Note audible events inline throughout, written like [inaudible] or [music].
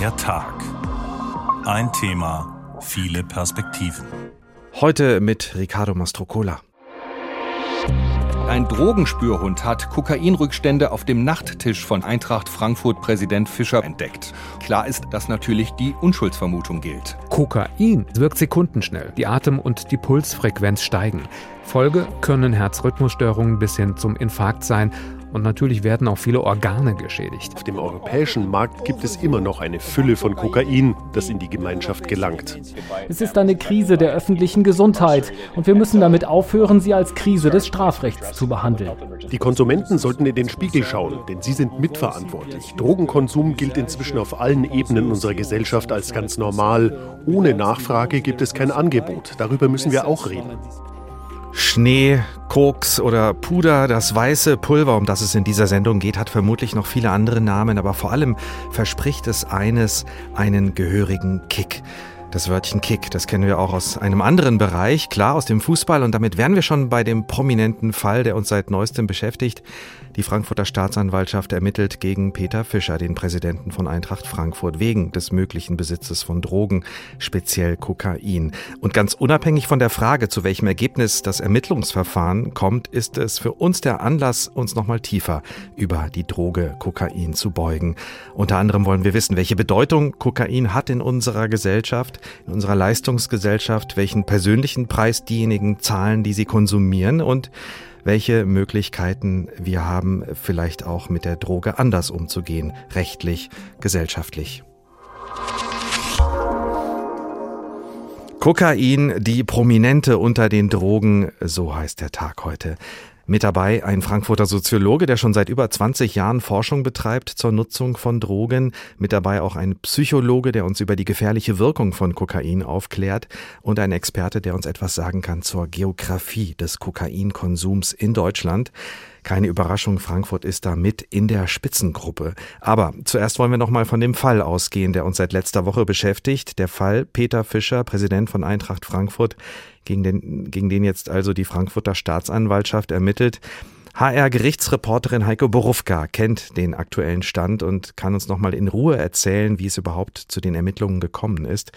Der Tag. Ein Thema, viele Perspektiven. Heute mit Riccardo Mastrocola. Ein Drogenspürhund hat Kokainrückstände auf dem Nachttisch von Eintracht Frankfurt Präsident Fischer entdeckt. Klar ist, dass natürlich die Unschuldsvermutung gilt. Kokain wirkt sekundenschnell. Die Atem- und die Pulsfrequenz steigen. Folge können Herzrhythmusstörungen bis hin zum Infarkt sein und natürlich werden auch viele Organe geschädigt. Auf dem europäischen Markt gibt es immer noch eine Fülle von Kokain, das in die Gemeinschaft gelangt. Es ist eine Krise der öffentlichen Gesundheit und wir müssen damit aufhören, sie als Krise des Strafrechts zu behandeln. Die Konsumenten sollten in den Spiegel schauen, denn sie sind mitverantwortlich. Drogenkonsum gilt inzwischen auf allen Ebenen unserer Gesellschaft als ganz normal. Ohne Nachfrage gibt es kein Angebot. Darüber müssen wir auch reden. Schnee, Koks oder Puder, das weiße Pulver, um das es in dieser Sendung geht, hat vermutlich noch viele andere Namen, aber vor allem verspricht es eines, einen gehörigen Kick. Das Wörtchen Kick, das kennen wir auch aus einem anderen Bereich, klar aus dem Fußball und damit wären wir schon bei dem prominenten Fall, der uns seit neuestem beschäftigt. Die Frankfurter Staatsanwaltschaft ermittelt gegen Peter Fischer, den Präsidenten von Eintracht Frankfurt, wegen des möglichen Besitzes von Drogen, speziell Kokain. Und ganz unabhängig von der Frage, zu welchem Ergebnis das Ermittlungsverfahren kommt, ist es für uns der Anlass, uns nochmal tiefer über die Droge Kokain zu beugen. Unter anderem wollen wir wissen, welche Bedeutung Kokain hat in unserer Gesellschaft, in unserer Leistungsgesellschaft, welchen persönlichen Preis diejenigen zahlen, die sie konsumieren und welche Möglichkeiten wir haben, vielleicht auch mit der Droge anders umzugehen, rechtlich, gesellschaftlich. Kokain, die Prominente unter den Drogen, so heißt der Tag heute. Mit dabei ein Frankfurter Soziologe, der schon seit über 20 Jahren Forschung betreibt zur Nutzung von Drogen. Mit dabei auch ein Psychologe, der uns über die gefährliche Wirkung von Kokain aufklärt. Und ein Experte, der uns etwas sagen kann zur Geografie des Kokainkonsums in Deutschland. Keine Überraschung, Frankfurt ist da mit in der Spitzengruppe. Aber zuerst wollen wir noch mal von dem Fall ausgehen, der uns seit letzter Woche beschäftigt. Der Fall Peter Fischer, Präsident von Eintracht Frankfurt, gegen den, gegen den jetzt also die Frankfurter Staatsanwaltschaft ermittelt. HR-Gerichtsreporterin Heiko Borufka kennt den aktuellen Stand und kann uns noch mal in Ruhe erzählen, wie es überhaupt zu den Ermittlungen gekommen ist.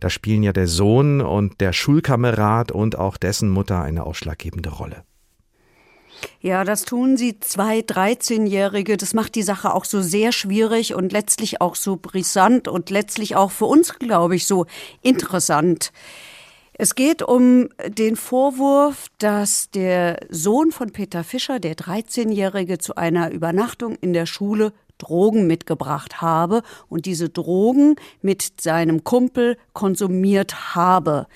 Da spielen ja der Sohn und der Schulkamerad und auch dessen Mutter eine ausschlaggebende Rolle. Ja, das tun sie zwei 13-Jährige. Das macht die Sache auch so sehr schwierig und letztlich auch so brisant und letztlich auch für uns, glaube ich, so interessant. Es geht um den Vorwurf, dass der Sohn von Peter Fischer, der 13-Jährige, zu einer Übernachtung in der Schule Drogen mitgebracht habe und diese Drogen mit seinem Kumpel konsumiert habe.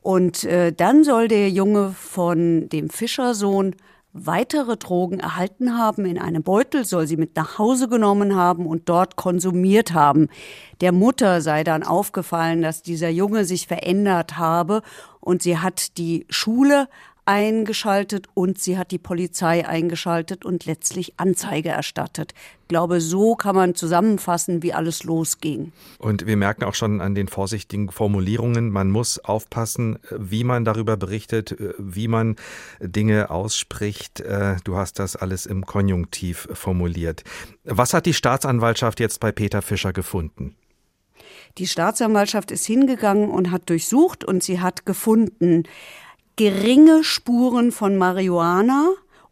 Und äh, dann soll der Junge von dem Fischersohn weitere Drogen erhalten haben in einem Beutel, soll sie mit nach Hause genommen haben und dort konsumiert haben. Der Mutter sei dann aufgefallen, dass dieser Junge sich verändert habe und sie hat die Schule eingeschaltet und sie hat die Polizei eingeschaltet und letztlich Anzeige erstattet. Ich glaube, so kann man zusammenfassen, wie alles losging. Und wir merken auch schon an den vorsichtigen Formulierungen, man muss aufpassen, wie man darüber berichtet, wie man Dinge ausspricht. Äh, du hast das alles im Konjunktiv formuliert. Was hat die Staatsanwaltschaft jetzt bei Peter Fischer gefunden? Die Staatsanwaltschaft ist hingegangen und hat durchsucht und sie hat gefunden, geringe Spuren von Marihuana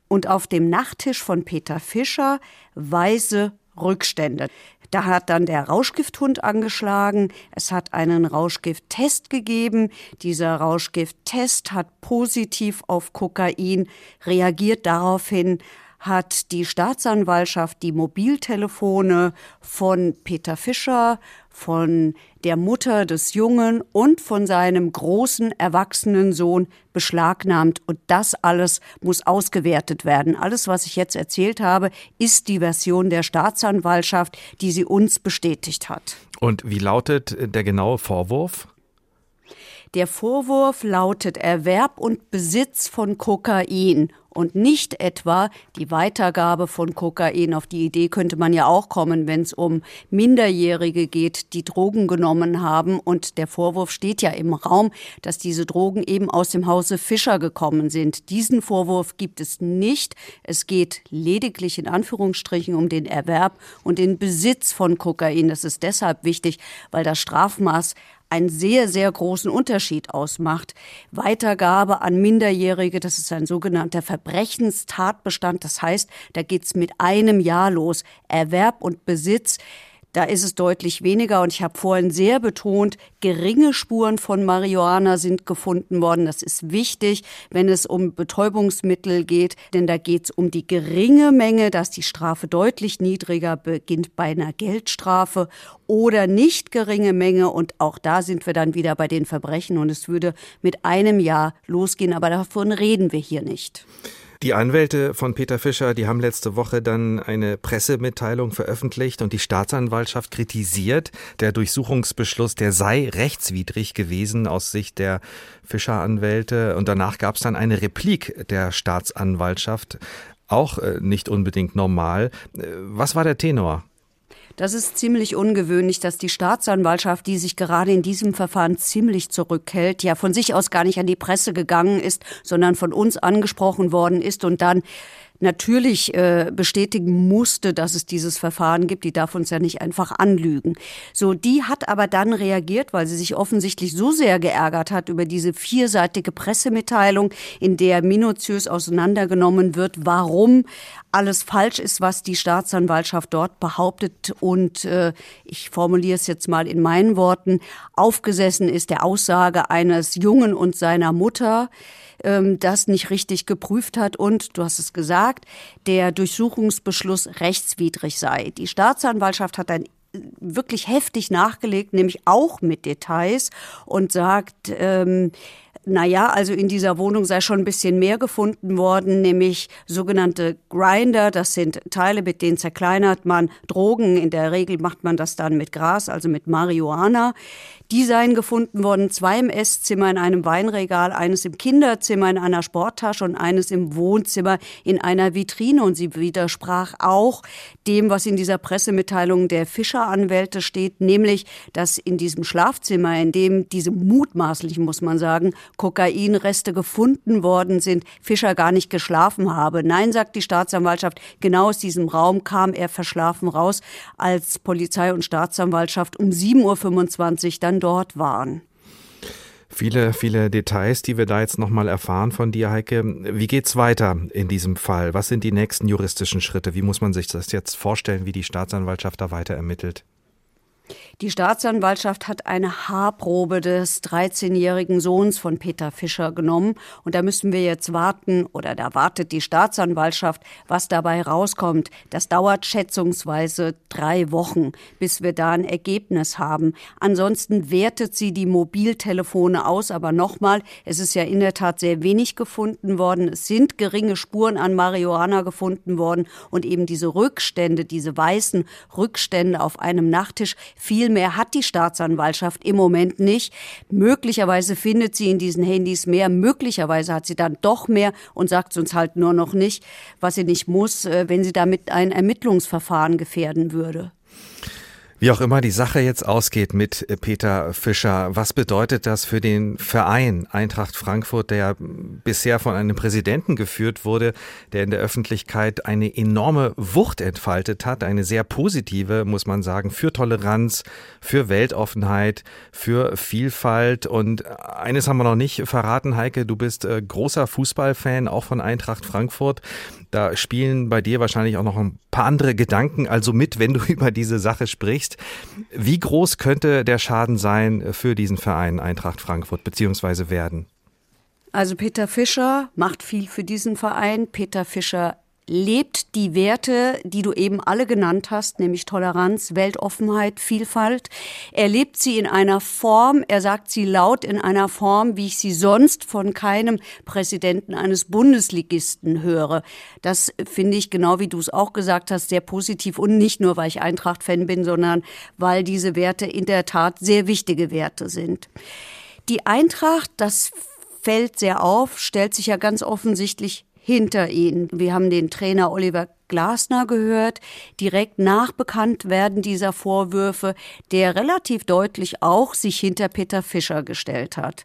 und auf dem Nachttisch von Peter Fischer weiße Rückstände. Da hat dann der Rauschgifthund angeschlagen. Es hat einen Rauschgifttest gegeben. Dieser Rauschgifttest hat positiv auf Kokain reagiert. Daraufhin hat die Staatsanwaltschaft die Mobiltelefone von Peter Fischer, von der Mutter des Jungen und von seinem großen erwachsenen Sohn beschlagnahmt. Und das alles muss ausgewertet werden. Alles, was ich jetzt erzählt habe, ist die Version der Staatsanwaltschaft, die sie uns bestätigt hat. Und wie lautet der genaue Vorwurf? Der Vorwurf lautet Erwerb und Besitz von Kokain und nicht etwa die Weitergabe von Kokain. Auf die Idee könnte man ja auch kommen, wenn es um Minderjährige geht, die Drogen genommen haben. Und der Vorwurf steht ja im Raum, dass diese Drogen eben aus dem Hause Fischer gekommen sind. Diesen Vorwurf gibt es nicht. Es geht lediglich in Anführungsstrichen um den Erwerb und den Besitz von Kokain. Das ist deshalb wichtig, weil das Strafmaß einen sehr, sehr großen Unterschied ausmacht. Weitergabe an Minderjährige, das ist ein sogenannter Verbrechenstatbestand. Das heißt, da geht's mit einem Jahr los. Erwerb und Besitz da ist es deutlich weniger. Und ich habe vorhin sehr betont, geringe Spuren von Marihuana sind gefunden worden. Das ist wichtig, wenn es um Betäubungsmittel geht, denn da geht es um die geringe Menge, dass die Strafe deutlich niedriger beginnt bei einer Geldstrafe oder nicht geringe Menge. Und auch da sind wir dann wieder bei den Verbrechen. Und es würde mit einem Jahr losgehen. Aber davon reden wir hier nicht. Die Anwälte von Peter Fischer, die haben letzte Woche dann eine Pressemitteilung veröffentlicht und die Staatsanwaltschaft kritisiert, der Durchsuchungsbeschluss, der sei rechtswidrig gewesen aus Sicht der Fischer-Anwälte. Und danach gab es dann eine Replik der Staatsanwaltschaft, auch äh, nicht unbedingt normal. Äh, was war der Tenor? Das ist ziemlich ungewöhnlich, dass die Staatsanwaltschaft, die sich gerade in diesem Verfahren ziemlich zurückhält, ja von sich aus gar nicht an die Presse gegangen ist, sondern von uns angesprochen worden ist und dann natürlich äh, bestätigen musste, dass es dieses Verfahren gibt. Die darf uns ja nicht einfach anlügen. So, die hat aber dann reagiert, weil sie sich offensichtlich so sehr geärgert hat über diese vierseitige Pressemitteilung, in der minutiös auseinandergenommen wird, warum alles falsch ist, was die Staatsanwaltschaft dort behauptet und äh, ich formuliere es jetzt mal in meinen Worten, aufgesessen ist der Aussage eines Jungen und seiner Mutter, ähm, das nicht richtig geprüft hat und, du hast es gesagt, der Durchsuchungsbeschluss rechtswidrig sei. Die Staatsanwaltschaft hat ein wirklich heftig nachgelegt, nämlich auch mit Details und sagt, ähm, naja, also in dieser Wohnung sei schon ein bisschen mehr gefunden worden, nämlich sogenannte Grinder. Das sind Teile, mit denen zerkleinert man Drogen. In der Regel macht man das dann mit Gras, also mit Marihuana. Die seien gefunden worden, zwei im Esszimmer in einem Weinregal, eines im Kinderzimmer in einer Sporttasche und eines im Wohnzimmer in einer Vitrine. Und sie widersprach auch dem, was in dieser Pressemitteilung der Fischer-Anwälte steht, nämlich, dass in diesem Schlafzimmer, in dem diese mutmaßlichen, muss man sagen, Kokainreste gefunden worden sind, Fischer gar nicht geschlafen habe. Nein, sagt die Staatsanwaltschaft, genau aus diesem Raum kam er verschlafen raus, als Polizei und Staatsanwaltschaft um 7.25 Uhr dann dort waren. Viele, viele Details, die wir da jetzt nochmal erfahren von dir, Heike. Wie geht's weiter in diesem Fall? Was sind die nächsten juristischen Schritte? Wie muss man sich das jetzt vorstellen, wie die Staatsanwaltschaft da weiter ermittelt? Die Staatsanwaltschaft hat eine Haarprobe des 13-jährigen Sohns von Peter Fischer genommen. Und da müssen wir jetzt warten, oder da wartet die Staatsanwaltschaft, was dabei rauskommt. Das dauert schätzungsweise drei Wochen, bis wir da ein Ergebnis haben. Ansonsten wertet sie die Mobiltelefone aus. Aber nochmal, es ist ja in der Tat sehr wenig gefunden worden. Es sind geringe Spuren an Marihuana gefunden worden. Und eben diese Rückstände, diese weißen Rückstände auf einem Nachttisch, viel mehr hat die Staatsanwaltschaft im Moment nicht. Möglicherweise findet sie in diesen Handys mehr, möglicherweise hat sie dann doch mehr und sagt uns halt nur noch nicht, was sie nicht muss, äh, wenn sie damit ein Ermittlungsverfahren gefährden würde. Wie auch immer die Sache jetzt ausgeht mit äh, Peter Fischer, was bedeutet das für den Verein Eintracht Frankfurt, der bisher von einem Präsidenten geführt wurde, der in der Öffentlichkeit eine enorme Wucht entfaltet hat, eine sehr positive, muss man sagen, für Toleranz, für Weltoffenheit, für Vielfalt. Und eines haben wir noch nicht verraten, Heike, du bist äh, großer Fußballfan, auch von Eintracht Frankfurt. Da spielen bei dir wahrscheinlich auch noch ein paar andere Gedanken also mit, wenn du [laughs] über diese Sache sprichst. Wie groß könnte der Schaden sein für diesen Verein Eintracht Frankfurt beziehungsweise werden? Also Peter Fischer macht viel für diesen Verein. Peter Fischer lebt die Werte, die du eben alle genannt hast, nämlich Toleranz, Weltoffenheit, Vielfalt. Er lebt sie in einer Form, er sagt sie laut in einer Form, wie ich sie sonst von keinem Präsidenten eines Bundesligisten höre. Das finde ich, genau wie du es auch gesagt hast, sehr positiv und nicht nur, weil ich Eintracht-Fan bin, sondern weil diese Werte in der Tat sehr wichtige Werte sind. Die Eintracht, das fällt sehr auf, stellt sich ja ganz offensichtlich hinter ihnen. Wir haben den Trainer Oliver Glasner gehört, direkt nach Bekanntwerden dieser Vorwürfe, der relativ deutlich auch sich hinter Peter Fischer gestellt hat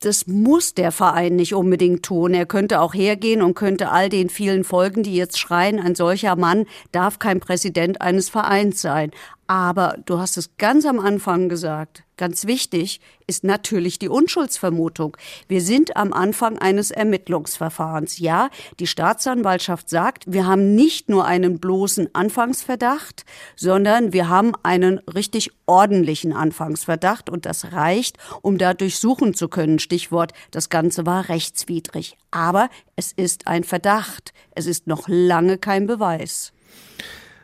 das muss der Verein nicht unbedingt tun. Er könnte auch hergehen und könnte all den vielen Folgen, die jetzt schreien, ein solcher Mann darf kein Präsident eines Vereins sein. Aber du hast es ganz am Anfang gesagt, ganz wichtig ist natürlich die Unschuldsvermutung. Wir sind am Anfang eines Ermittlungsverfahrens. Ja, die Staatsanwaltschaft sagt, wir haben nicht nur einen bloßen Anfangsverdacht, sondern wir haben einen richtig ordentlichen Anfangsverdacht und das reicht, um da durchsuchen zu können. Stichwort, das Ganze war rechtswidrig. Aber es ist ein Verdacht. Es ist noch lange kein Beweis.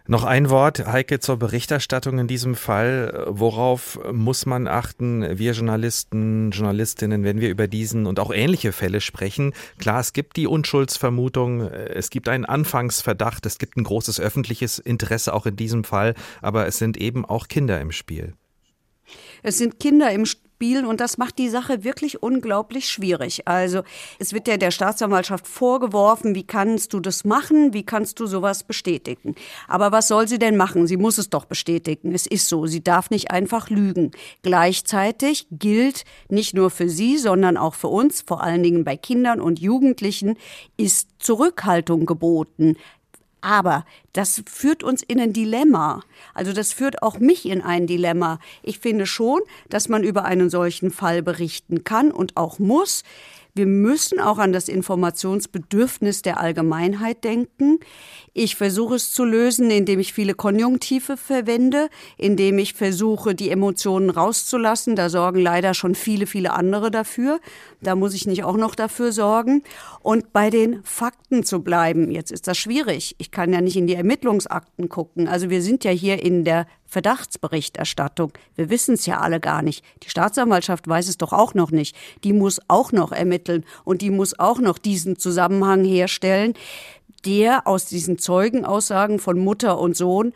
Noch ein Wort, Heike, zur Berichterstattung in diesem Fall. Worauf muss man achten, wir Journalisten, Journalistinnen, wenn wir über diesen und auch ähnliche Fälle sprechen? Klar, es gibt die Unschuldsvermutung, es gibt einen Anfangsverdacht, es gibt ein großes öffentliches Interesse auch in diesem Fall, aber es sind eben auch Kinder im Spiel. Es sind Kinder im Spiel spielen und das macht die Sache wirklich unglaublich schwierig. Also es wird ja der Staatsanwaltschaft vorgeworfen, wie kannst du das machen, wie kannst du sowas bestätigen. Aber was soll sie denn machen? Sie muss es doch bestätigen. Es ist so, sie darf nicht einfach lügen. Gleichzeitig gilt nicht nur für sie, sondern auch für uns, vor allen Dingen bei Kindern und Jugendlichen, ist Zurückhaltung geboten. Aber das führt uns in ein Dilemma. Also das führt auch mich in ein Dilemma. Ich finde schon, dass man über einen solchen Fall berichten kann und auch muss. Wir müssen auch an das Informationsbedürfnis der Allgemeinheit denken. Ich versuche es zu lösen, indem ich viele Konjunktive verwende, indem ich versuche, die Emotionen rauszulassen. Da sorgen leider schon viele, viele andere dafür. Da muss ich nicht auch noch dafür sorgen. Und bei den Fakten zu bleiben. Jetzt ist das schwierig. Ich kann ja nicht in die Ermittlungsakten gucken. Also wir sind ja hier in der Verdachtsberichterstattung. Wir wissen es ja alle gar nicht. Die Staatsanwaltschaft weiß es doch auch noch nicht. Die muss auch noch ermitteln und die muss auch noch diesen Zusammenhang herstellen, der aus diesen Zeugenaussagen von Mutter und Sohn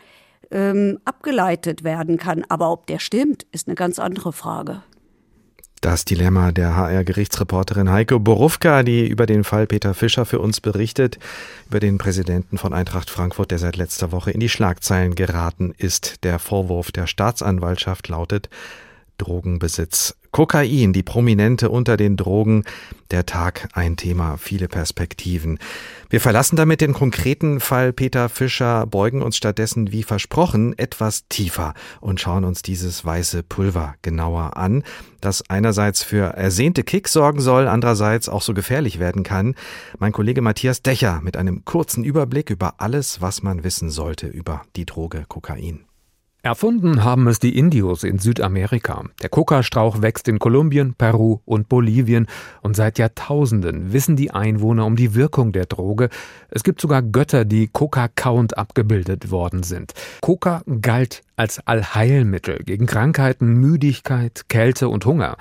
ähm, abgeleitet werden kann. Aber ob der stimmt, ist eine ganz andere Frage. Das Dilemma der HR-Gerichtsreporterin Heike Borufka, die über den Fall Peter Fischer für uns berichtet, über den Präsidenten von Eintracht Frankfurt, der seit letzter Woche in die Schlagzeilen geraten ist. Der Vorwurf der Staatsanwaltschaft lautet Drogenbesitz. Kokain, die Prominente unter den Drogen. Der Tag ein Thema, viele Perspektiven. Wir verlassen damit den konkreten Fall Peter Fischer, beugen uns stattdessen wie versprochen etwas tiefer und schauen uns dieses weiße Pulver genauer an, das einerseits für ersehnte Kick sorgen soll, andererseits auch so gefährlich werden kann. Mein Kollege Matthias Dächer mit einem kurzen Überblick über alles, was man wissen sollte über die Droge Kokain. Erfunden haben es die Indios in Südamerika. Der Kokastrauch wächst in Kolumbien, Peru und Bolivien und seit Jahrtausenden wissen die Einwohner um die Wirkung der Droge. Es gibt sogar Götter, die Coca-Count abgebildet worden sind. Coca galt als Allheilmittel gegen Krankheiten, Müdigkeit, Kälte und Hunger.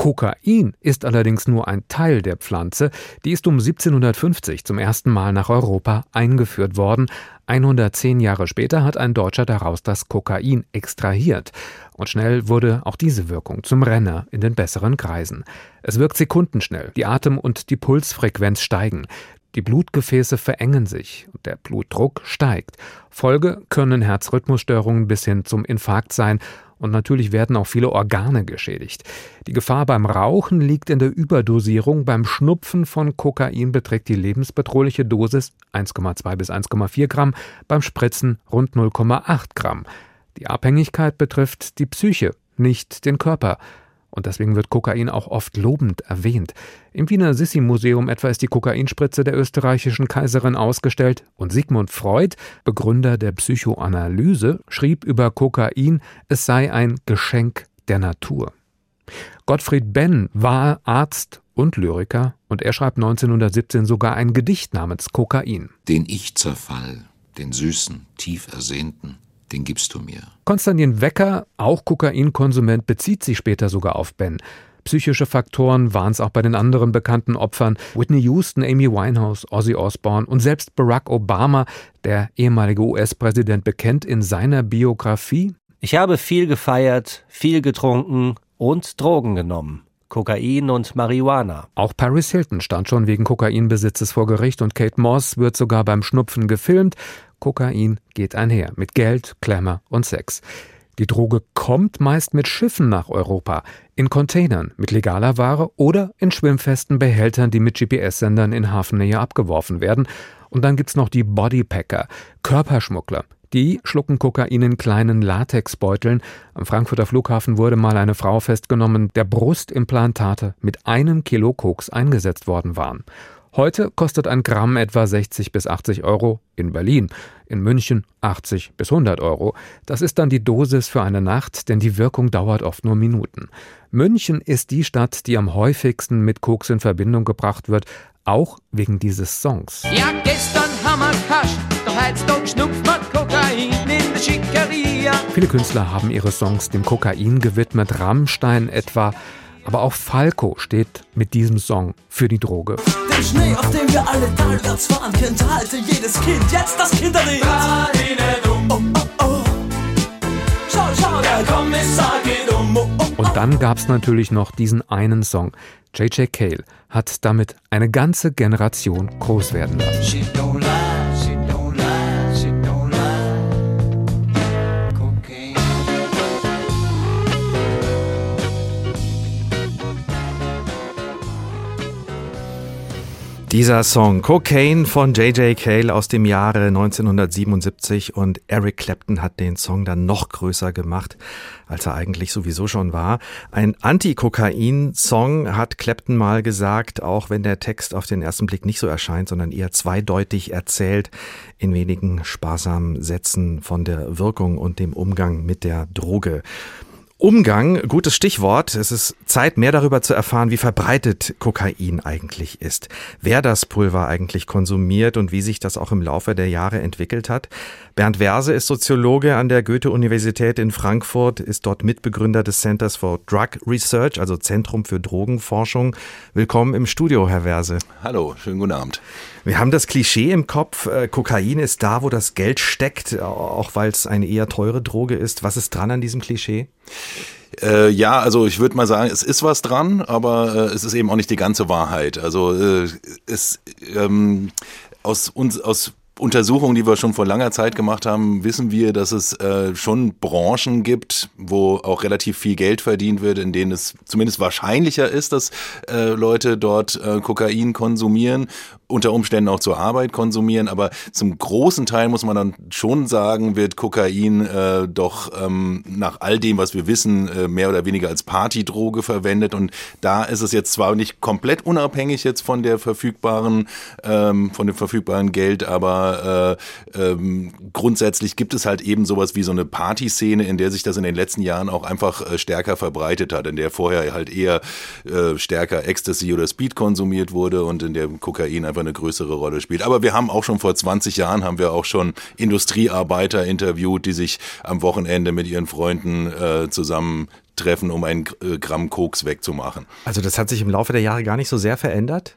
Kokain ist allerdings nur ein Teil der Pflanze, die ist um 1750 zum ersten Mal nach Europa eingeführt worden. 110 Jahre später hat ein Deutscher daraus das Kokain extrahiert. Und schnell wurde auch diese Wirkung zum Renner in den besseren Kreisen. Es wirkt sekundenschnell, die Atem- und die Pulsfrequenz steigen. Die Blutgefäße verengen sich und der Blutdruck steigt. Folge können Herzrhythmusstörungen bis hin zum Infarkt sein und natürlich werden auch viele Organe geschädigt. Die Gefahr beim Rauchen liegt in der Überdosierung. Beim Schnupfen von Kokain beträgt die lebensbedrohliche Dosis 1,2 bis 1,4 Gramm, beim Spritzen rund 0,8 Gramm. Die Abhängigkeit betrifft die Psyche, nicht den Körper. Und deswegen wird Kokain auch oft lobend erwähnt. Im Wiener Sissi-Museum etwa ist die Kokainspritze der österreichischen Kaiserin ausgestellt und Sigmund Freud, Begründer der Psychoanalyse, schrieb über Kokain, es sei ein Geschenk der Natur. Gottfried Benn war Arzt und Lyriker und er schreibt 1917 sogar ein Gedicht namens Kokain. Den Ich-Zerfall, den süßen, tief ersehnten, den gibst du mir. Konstantin Wecker, auch Kokainkonsument, bezieht sich später sogar auf Ben. Psychische Faktoren waren es auch bei den anderen bekannten Opfern. Whitney Houston, Amy Winehouse, Ozzy Osbourne und selbst Barack Obama, der ehemalige US-Präsident, bekennt in seiner Biografie: Ich habe viel gefeiert, viel getrunken und Drogen genommen. Kokain und Marihuana. Auch Paris Hilton stand schon wegen Kokainbesitzes vor Gericht und Kate Moss wird sogar beim Schnupfen gefilmt. Kokain geht einher mit Geld, Klemmer und Sex. Die Droge kommt meist mit Schiffen nach Europa, in Containern mit legaler Ware oder in schwimmfesten Behältern, die mit GPS-Sendern in Hafennähe abgeworfen werden. Und dann gibt's noch die Bodypacker, Körperschmuggler. Die schlucken Kokain in kleinen Latexbeuteln. Am Frankfurter Flughafen wurde mal eine Frau festgenommen, der Brustimplantate mit einem Kilo Koks eingesetzt worden waren. Heute kostet ein Gramm etwa 60 bis 80 Euro in Berlin, in München 80 bis 100 Euro. Das ist dann die Dosis für eine Nacht, denn die Wirkung dauert oft nur Minuten. München ist die Stadt, die am häufigsten mit Koks in Verbindung gebracht wird, auch wegen dieses Songs. Ja, gestern haben wir Kasch, doch heutzutage schnupft man Kokain in der Schickeria. Viele Künstler haben ihre Songs dem Kokain gewidmet, Rammstein etwa. Aber auch Falco steht mit diesem Song für die Droge. Den Schnee, auf dem wir alle talwärts fahren, kennt halte jedes Kind jetzt das Kinderlied. Oh, oh, oh. Schau, schau, der Kommissar geht um. Oh, oh, Und dann gab's natürlich noch diesen einen Song. J.J. Cale hat damit eine ganze Generation groß werden lassen. Dieser Song Cocaine von J.J. Cale aus dem Jahre 1977 und Eric Clapton hat den Song dann noch größer gemacht, als er eigentlich sowieso schon war. Ein Anti-Kokain-Song hat Clapton mal gesagt, auch wenn der Text auf den ersten Blick nicht so erscheint, sondern eher zweideutig erzählt, in wenigen sparsamen Sätzen von der Wirkung und dem Umgang mit der Droge. Umgang, gutes Stichwort. Es ist Zeit, mehr darüber zu erfahren, wie verbreitet Kokain eigentlich ist, wer das Pulver eigentlich konsumiert und wie sich das auch im Laufe der Jahre entwickelt hat. Bernd Verse ist Soziologe an der Goethe-Universität in Frankfurt, ist dort Mitbegründer des Centers for Drug Research, also Zentrum für Drogenforschung. Willkommen im Studio, Herr Verse. Hallo, schönen guten Abend. Wir haben das Klischee im Kopf, äh, Kokain ist da, wo das Geld steckt, auch weil es eine eher teure Droge ist. Was ist dran an diesem Klischee? Äh, ja, also ich würde mal sagen, es ist was dran, aber äh, es ist eben auch nicht die ganze Wahrheit. Also äh, es ähm, aus uns aus Untersuchungen, die wir schon vor langer Zeit gemacht haben, wissen wir, dass es äh, schon Branchen gibt, wo auch relativ viel Geld verdient wird, in denen es zumindest wahrscheinlicher ist, dass äh, Leute dort äh, Kokain konsumieren unter Umständen auch zur Arbeit konsumieren, aber zum großen Teil muss man dann schon sagen, wird Kokain äh, doch ähm, nach all dem, was wir wissen, äh, mehr oder weniger als Partydroge verwendet. Und da ist es jetzt zwar nicht komplett unabhängig jetzt von der verfügbaren, ähm, von dem verfügbaren Geld, aber äh, ähm, grundsätzlich gibt es halt eben sowas wie so eine Partyszene, in der sich das in den letzten Jahren auch einfach äh, stärker verbreitet hat, in der vorher halt eher äh, stärker Ecstasy oder Speed konsumiert wurde und in der Kokain einfach eine größere Rolle spielt. Aber wir haben auch schon vor 20 Jahren haben wir auch schon Industriearbeiter interviewt, die sich am Wochenende mit ihren Freunden äh, zusammen treffen, um ein äh, Gramm Koks wegzumachen. Also das hat sich im Laufe der Jahre gar nicht so sehr verändert?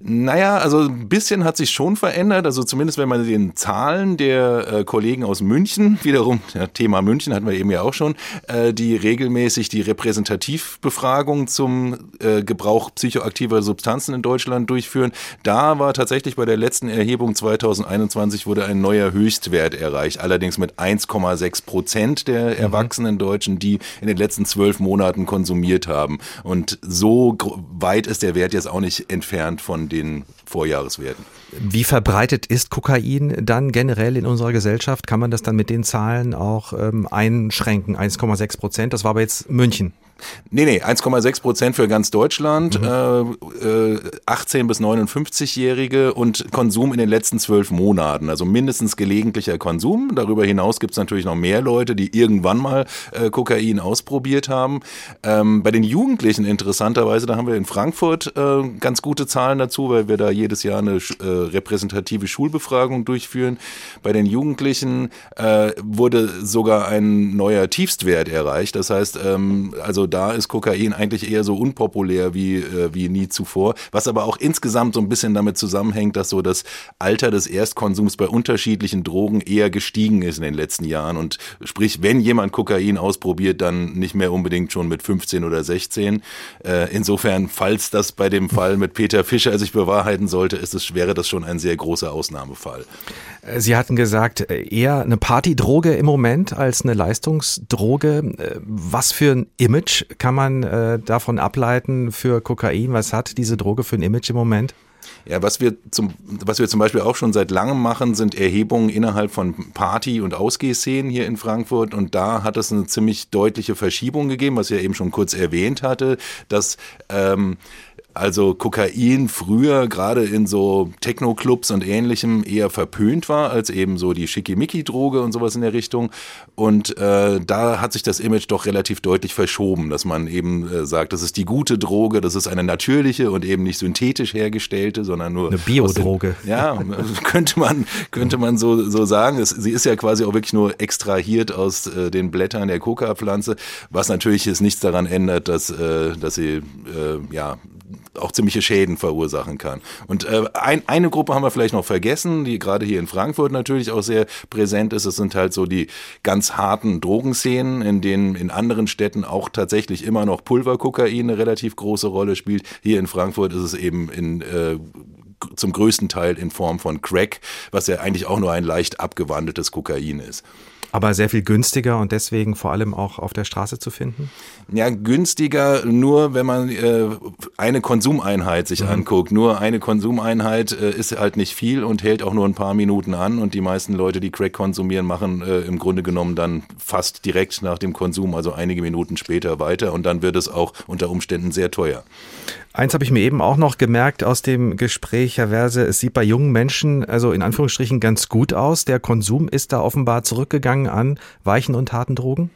Naja, also ein bisschen hat sich schon verändert. Also zumindest wenn man den Zahlen der äh, Kollegen aus München, [laughs] wiederum ja, Thema München hatten wir eben ja auch schon, äh, die regelmäßig die Repräsentativbefragung zum äh, Gebrauch psychoaktiver Substanzen in Deutschland durchführen. Da war tatsächlich bei der letzten Erhebung 2021 wurde ein neuer Höchstwert erreicht. Allerdings mit 1,6 Prozent der mhm. erwachsenen Deutschen, die in den letzten zwölf Monaten konsumiert haben. Und so weit ist der Wert jetzt auch nicht entfernt von den Vorjahreswerten. Wie verbreitet ist Kokain dann generell in unserer Gesellschaft? Kann man das dann mit den Zahlen auch ähm, einschränken? 1,6 Prozent, das war aber jetzt München. Nee, nee, 1,6 Prozent für ganz Deutschland, mhm. äh, 18 bis 59-Jährige und Konsum in den letzten zwölf Monaten. Also mindestens gelegentlicher Konsum. Darüber hinaus gibt es natürlich noch mehr Leute, die irgendwann mal äh, Kokain ausprobiert haben. Ähm, bei den Jugendlichen interessanterweise, da haben wir in Frankfurt äh, ganz gute Zahlen dazu, weil wir da jedes Jahr eine äh, repräsentative Schulbefragung durchführen. Bei den Jugendlichen äh, wurde sogar ein neuer Tiefstwert erreicht. Das heißt, ähm, also da ist Kokain eigentlich eher so unpopulär wie, äh, wie nie zuvor, was aber auch insgesamt so ein bisschen damit zusammenhängt, dass so das Alter des Erstkonsums bei unterschiedlichen Drogen eher gestiegen ist in den letzten Jahren. Und sprich, wenn jemand Kokain ausprobiert, dann nicht mehr unbedingt schon mit 15 oder 16. Äh, insofern, falls das bei dem Fall mit Peter Fischer sich bewahrheiten sollte, ist es, wäre das schon ein sehr großer Ausnahmefall. Äh, Sie hatten gesagt, äh, eher eine Partydroge im Moment als eine Leistungsdroge. Äh, was für ein Image kann man äh, davon ableiten für Kokain? Was hat diese Droge für ein Image im Moment? Ja, was wir zum, was wir zum Beispiel auch schon seit langem machen, sind Erhebungen innerhalb von Party- und Ausgehszenen hier in Frankfurt. Und da hat es eine ziemlich deutliche Verschiebung gegeben, was ich ja eben schon kurz erwähnt hatte, dass ähm, also Kokain früher gerade in so Techno-Clubs und ähnlichem eher verpönt war als eben so die Schickimicki-Droge und sowas in der Richtung. Und äh, da hat sich das Image doch relativ deutlich verschoben, dass man eben äh, sagt, das ist die gute Droge, das ist eine natürliche und eben nicht synthetisch hergestellte, sondern nur eine Biodroge. Ja, [laughs] könnte man könnte man so so sagen. Es, sie ist ja quasi auch wirklich nur extrahiert aus äh, den Blättern der Coca-Pflanze, was natürlich jetzt nichts daran ändert, dass äh, dass sie äh, ja auch ziemliche Schäden verursachen kann. Und äh, ein, eine Gruppe haben wir vielleicht noch vergessen, die gerade hier in Frankfurt natürlich auch sehr präsent ist. Das sind halt so die ganz harten Drogenszenen, in denen in anderen Städten auch tatsächlich immer noch Pulverkokain eine relativ große Rolle spielt. Hier in Frankfurt ist es eben in äh, zum größten Teil in Form von Crack, was ja eigentlich auch nur ein leicht abgewandeltes Kokain ist. Aber sehr viel günstiger und deswegen vor allem auch auf der Straße zu finden? Ja, günstiger nur, wenn man äh, eine Konsumeinheit sich mhm. anguckt. Nur eine Konsumeinheit äh, ist halt nicht viel und hält auch nur ein paar Minuten an. Und die meisten Leute, die Crack konsumieren, machen äh, im Grunde genommen dann fast direkt nach dem Konsum, also einige Minuten später weiter. Und dann wird es auch unter Umständen sehr teuer. Eins habe ich mir eben auch noch gemerkt aus dem Gespräch, Herr Verse, es sieht bei jungen Menschen also in Anführungsstrichen ganz gut aus. Der Konsum ist da offenbar zurückgegangen an weichen und harten Drogen?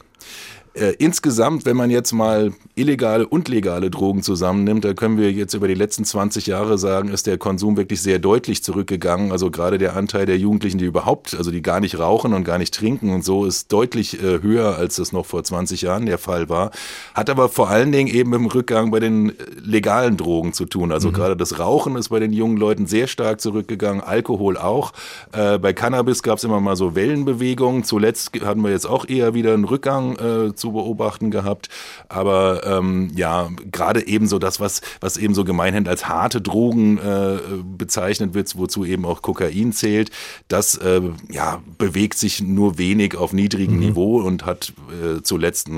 Äh, insgesamt, wenn man jetzt mal illegale und legale Drogen zusammennimmt, da können wir jetzt über die letzten 20 Jahre sagen, ist der Konsum wirklich sehr deutlich zurückgegangen. Also gerade der Anteil der Jugendlichen, die überhaupt, also die gar nicht rauchen und gar nicht trinken und so, ist deutlich äh, höher, als das noch vor 20 Jahren der Fall war. Hat aber vor allen Dingen eben mit dem Rückgang bei den äh, legalen Drogen zu tun. Also mhm. gerade das Rauchen ist bei den jungen Leuten sehr stark zurückgegangen, Alkohol auch. Äh, bei Cannabis gab es immer mal so Wellenbewegungen. Zuletzt hatten wir jetzt auch eher wieder einen Rückgang äh, zu beobachten gehabt. Aber ähm, ja, gerade eben so das, was, was eben so gemeinhin als harte Drogen äh, bezeichnet wird, wozu eben auch Kokain zählt, das äh, ja, bewegt sich nur wenig auf niedrigem mhm. Niveau und hat äh, zuletzt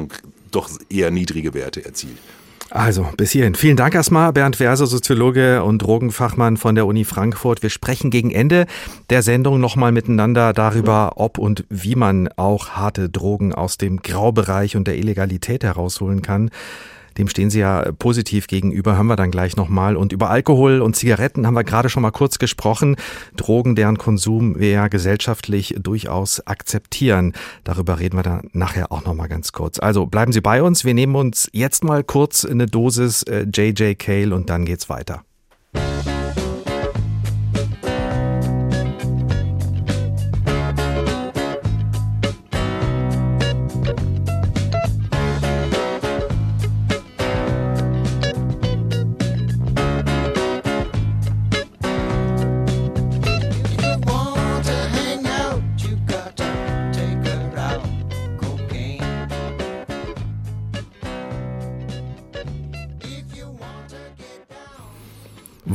doch eher niedrige Werte erzielt. Also, bis hierhin. Vielen Dank erstmal, Bernd Verse, Soziologe und Drogenfachmann von der Uni Frankfurt. Wir sprechen gegen Ende der Sendung nochmal miteinander darüber, ob und wie man auch harte Drogen aus dem Graubereich und der Illegalität herausholen kann. Dem stehen Sie ja positiv gegenüber, haben wir dann gleich nochmal. Und über Alkohol und Zigaretten haben wir gerade schon mal kurz gesprochen. Drogen, deren Konsum wir ja gesellschaftlich durchaus akzeptieren. Darüber reden wir dann nachher auch nochmal ganz kurz. Also bleiben Sie bei uns. Wir nehmen uns jetzt mal kurz eine Dosis JJ äh, Kale und dann geht's weiter.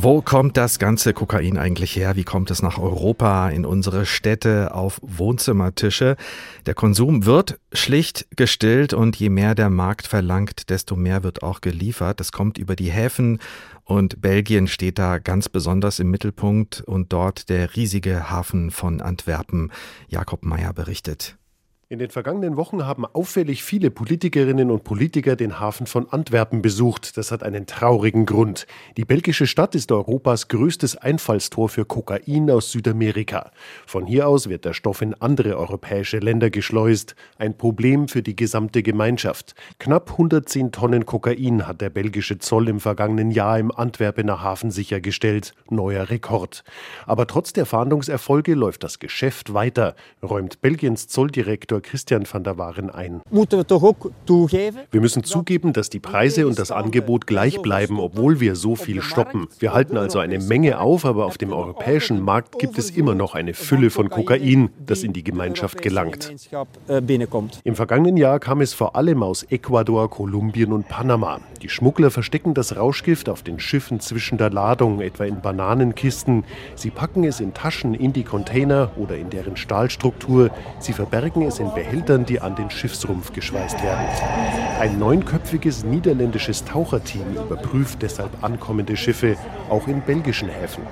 Wo kommt das ganze Kokain eigentlich her? Wie kommt es nach Europa, in unsere Städte, auf Wohnzimmertische? Der Konsum wird schlicht gestillt und je mehr der Markt verlangt, desto mehr wird auch geliefert. Das kommt über die Häfen und Belgien steht da ganz besonders im Mittelpunkt und dort der riesige Hafen von Antwerpen. Jakob Meyer berichtet. In den vergangenen Wochen haben auffällig viele Politikerinnen und Politiker den Hafen von Antwerpen besucht. Das hat einen traurigen Grund. Die belgische Stadt ist Europas größtes Einfallstor für Kokain aus Südamerika. Von hier aus wird der Stoff in andere europäische Länder geschleust. Ein Problem für die gesamte Gemeinschaft. Knapp 110 Tonnen Kokain hat der belgische Zoll im vergangenen Jahr im Antwerpener Hafen sichergestellt. Neuer Rekord. Aber trotz der Fahndungserfolge läuft das Geschäft weiter, räumt Belgiens Zolldirektor Direktor Christian van der Waren ein. Wir müssen zugeben, dass die Preise und das Angebot gleich bleiben, obwohl wir so viel stoppen. Wir halten also eine Menge auf, aber auf dem europäischen Markt gibt es immer noch eine Fülle von Kokain, das in die Gemeinschaft gelangt. Im vergangenen Jahr kam es vor allem aus Ecuador, Kolumbien und Panama. Die Schmuggler verstecken das Rauschgift auf den Schiffen zwischen der Ladung, etwa in Bananenkisten. Sie packen es in Taschen in die Container oder in deren Stahlstruktur. Sie verbergen es in Behältern, die an den Schiffsrumpf geschweißt werden. Ein neunköpfiges niederländisches Taucherteam überprüft deshalb ankommende Schiffe, auch in belgischen Häfen.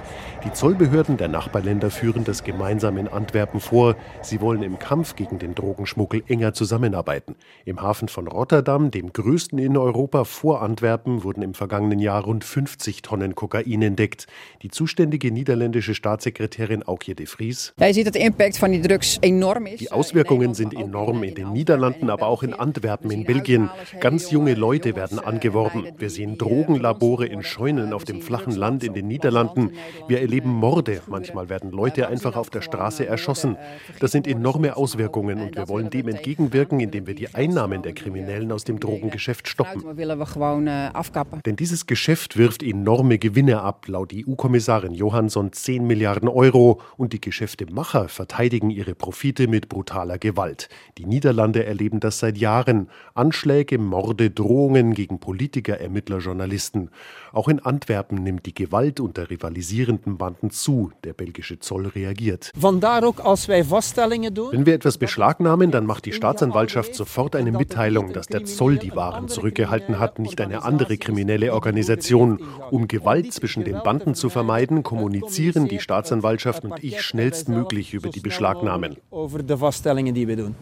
Die Zollbehörden der Nachbarländer führen das gemeinsam in Antwerpen vor. Sie wollen im Kampf gegen den Drogenschmuggel enger zusammenarbeiten. Im Hafen von Rotterdam, dem größten in Europa vor Antwerpen, wurden im vergangenen Jahr rund 50 Tonnen Kokain entdeckt. Die zuständige niederländische Staatssekretärin Aukje de Vries. Die Auswirkungen sind enorm in den Niederlanden, aber auch in Antwerpen in Belgien. Ganz junge Leute werden angeworben. Wir sehen Drogenlabore in Scheunen auf dem flachen Land in den Niederlanden. Wir erleben Morde. Manchmal werden Leute einfach auf der Straße erschossen. Das sind enorme Auswirkungen und wir wollen dem entgegenwirken, indem wir die Einnahmen der Kriminellen aus dem Drogengeschäft stoppen. Denn dieses Geschäft wirft enorme Gewinne ab, laut EU-Kommissarin Johansson 10 Milliarden Euro und die Geschäftemacher verteidigen ihre Profite mit brutaler Gewalt. Die Niederlande erleben das seit Jahren. Anschläge, Morde, Drohungen gegen Politiker, Ermittler, Journalisten. Auch in Antwerpen nimmt die Gewalt unter rivalisierenden Banden zu. Der belgische Zoll reagiert. Wenn wir etwas beschlagnahmen, dann macht die Staatsanwaltschaft sofort eine Mitteilung, dass der Zoll die Waren zurückgehalten hat, nicht eine andere kriminelle Organisation. Um Gewalt zwischen den Banden zu vermeiden, kommunizieren die Staatsanwaltschaft und ich schnellstmöglich über die Beschlagnahmen.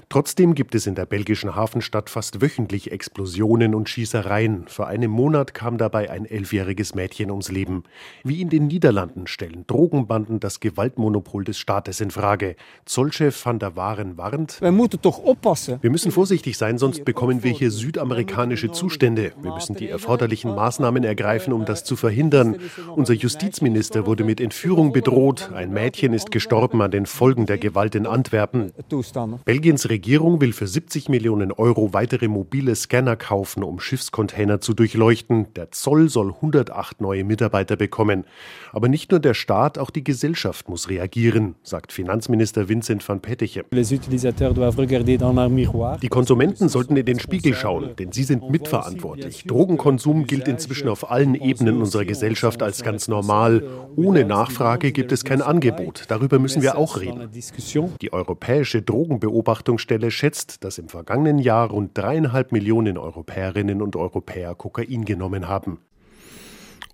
Trotzdem gibt es in der belgischen Hafenstadt fast wöchentlich Explosionen und Schießereien. Vor einem Monat kam dabei ein elfjähriges Mädchen ums Leben. Wie in den Niederlanden stellen Drogenbanden das Gewaltmonopol des Staates in Frage. Zollchef van der Waren warnt. Wir müssen vorsichtig sein, sonst bekommen wir hier südamerikanische Zustände. Wir müssen die erforderlichen Maßnahmen ergreifen, um das zu verhindern. Unser Justizminister wurde mit Entführung bedroht. Ein Mädchen ist gestorben an den Folgen der Gewalt in Antwerpen. Belgiens Regierung will für 70 Millionen Euro weitere mobile Scanner kaufen, um Schiffscontainer zu durchleuchten. Der Zoll soll 108 neue Mitarbeiter bekommen. Aber nicht nur der Staat, auch die Gesellschaft muss reagieren, sagt Finanzminister Vincent van Pettiche. Die Konsumenten sollten in den Spiegel schauen, denn sie sind mitverantwortlich. Drogenkonsum gilt inzwischen auf allen Ebenen unserer Gesellschaft als ganz normal. Ohne Nachfrage gibt es kein Angebot. Darüber müssen wir auch reden. Die Europäische Drogenbeobachtungsstelle schätzt, dass im vergangenen Jahr rund dreieinhalb Millionen Europäerinnen und Europäer Kokain genommen haben.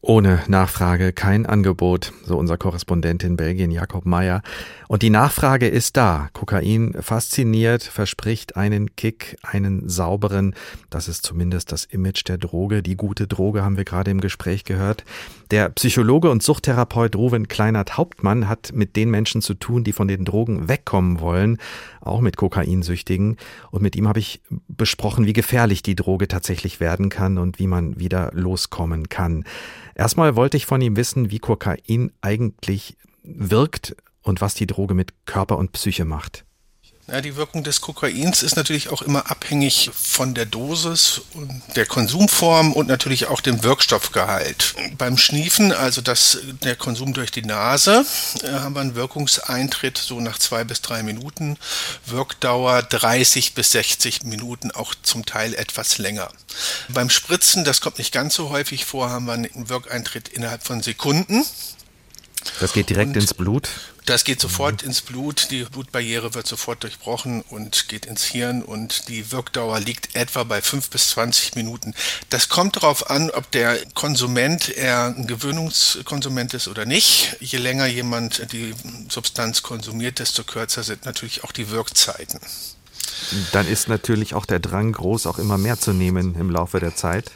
Ohne Nachfrage kein Angebot, so unser Korrespondent in Belgien Jakob Meyer. Und die Nachfrage ist da. Kokain fasziniert, verspricht einen Kick, einen sauberen. Das ist zumindest das Image der Droge. Die gute Droge haben wir gerade im Gespräch gehört. Der Psychologe und Suchttherapeut Ruven Kleinert-Hauptmann hat mit den Menschen zu tun, die von den Drogen wegkommen wollen, auch mit Kokainsüchtigen. Und mit ihm habe ich besprochen, wie gefährlich die Droge tatsächlich werden kann und wie man wieder loskommen kann. Erstmal wollte ich von ihm wissen, wie Kokain eigentlich wirkt und was die Droge mit Körper und Psyche macht. Ja, die Wirkung des Kokains ist natürlich auch immer abhängig von der Dosis und der Konsumform und natürlich auch dem Wirkstoffgehalt. Beim Schniefen, also das, der Konsum durch die Nase, äh, haben wir einen Wirkungseintritt so nach zwei bis drei Minuten, Wirkdauer 30 bis 60 Minuten, auch zum Teil etwas länger. Beim Spritzen, das kommt nicht ganz so häufig vor, haben wir einen Wirkeintritt innerhalb von Sekunden. Das geht direkt und ins Blut? Das geht sofort mhm. ins Blut, die Blutbarriere wird sofort durchbrochen und geht ins Hirn und die Wirkdauer liegt etwa bei 5 bis 20 Minuten. Das kommt darauf an, ob der Konsument eher ein Gewöhnungskonsument ist oder nicht. Je länger jemand die Substanz konsumiert, desto kürzer sind natürlich auch die Wirkzeiten. Dann ist natürlich auch der Drang groß, auch immer mehr zu nehmen im Laufe der Zeit.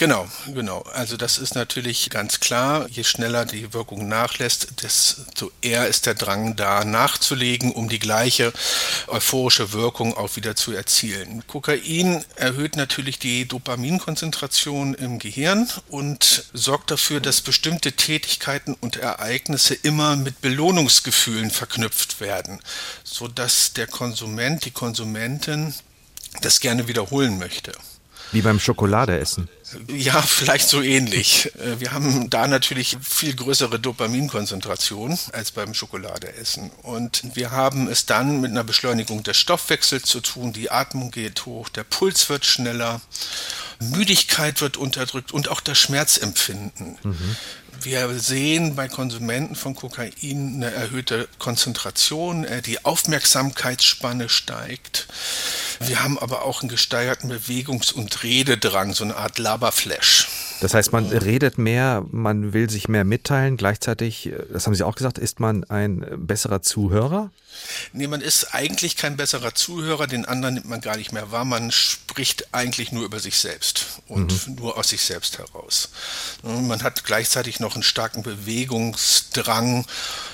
Genau, genau. Also das ist natürlich ganz klar. Je schneller die Wirkung nachlässt, desto eher ist der Drang da nachzulegen, um die gleiche euphorische Wirkung auch wieder zu erzielen. Kokain erhöht natürlich die Dopaminkonzentration im Gehirn und sorgt dafür, dass bestimmte Tätigkeiten und Ereignisse immer mit Belohnungsgefühlen verknüpft werden, sodass der Konsument, die Konsumentin das gerne wiederholen möchte. Wie beim Schokoladeessen. Ja, [laughs] vielleicht so ähnlich. Äh, wir haben da natürlich viel größere Dopaminkonzentration als beim Schokoladeessen. Und wir haben es dann mit einer Beschleunigung des Stoffwechsels zu tun. Die Atmung geht hoch, der Puls wird schneller, Müdigkeit wird unterdrückt und auch das Schmerzempfinden. Mhm. Wir sehen bei Konsumenten von Kokain eine erhöhte Konzentration, äh, die Aufmerksamkeitsspanne steigt. Wir haben aber auch einen gesteigerten Bewegungs- und Rededrang, so eine Art Laberflash. Das heißt, man redet mehr, man will sich mehr mitteilen. Gleichzeitig, das haben Sie auch gesagt, ist man ein besserer Zuhörer? Nee, man ist eigentlich kein besserer Zuhörer, den anderen nimmt man gar nicht mehr wahr. Man spricht eigentlich nur über sich selbst und mhm. nur aus sich selbst heraus. Man hat gleichzeitig noch einen starken Bewegungsdrang,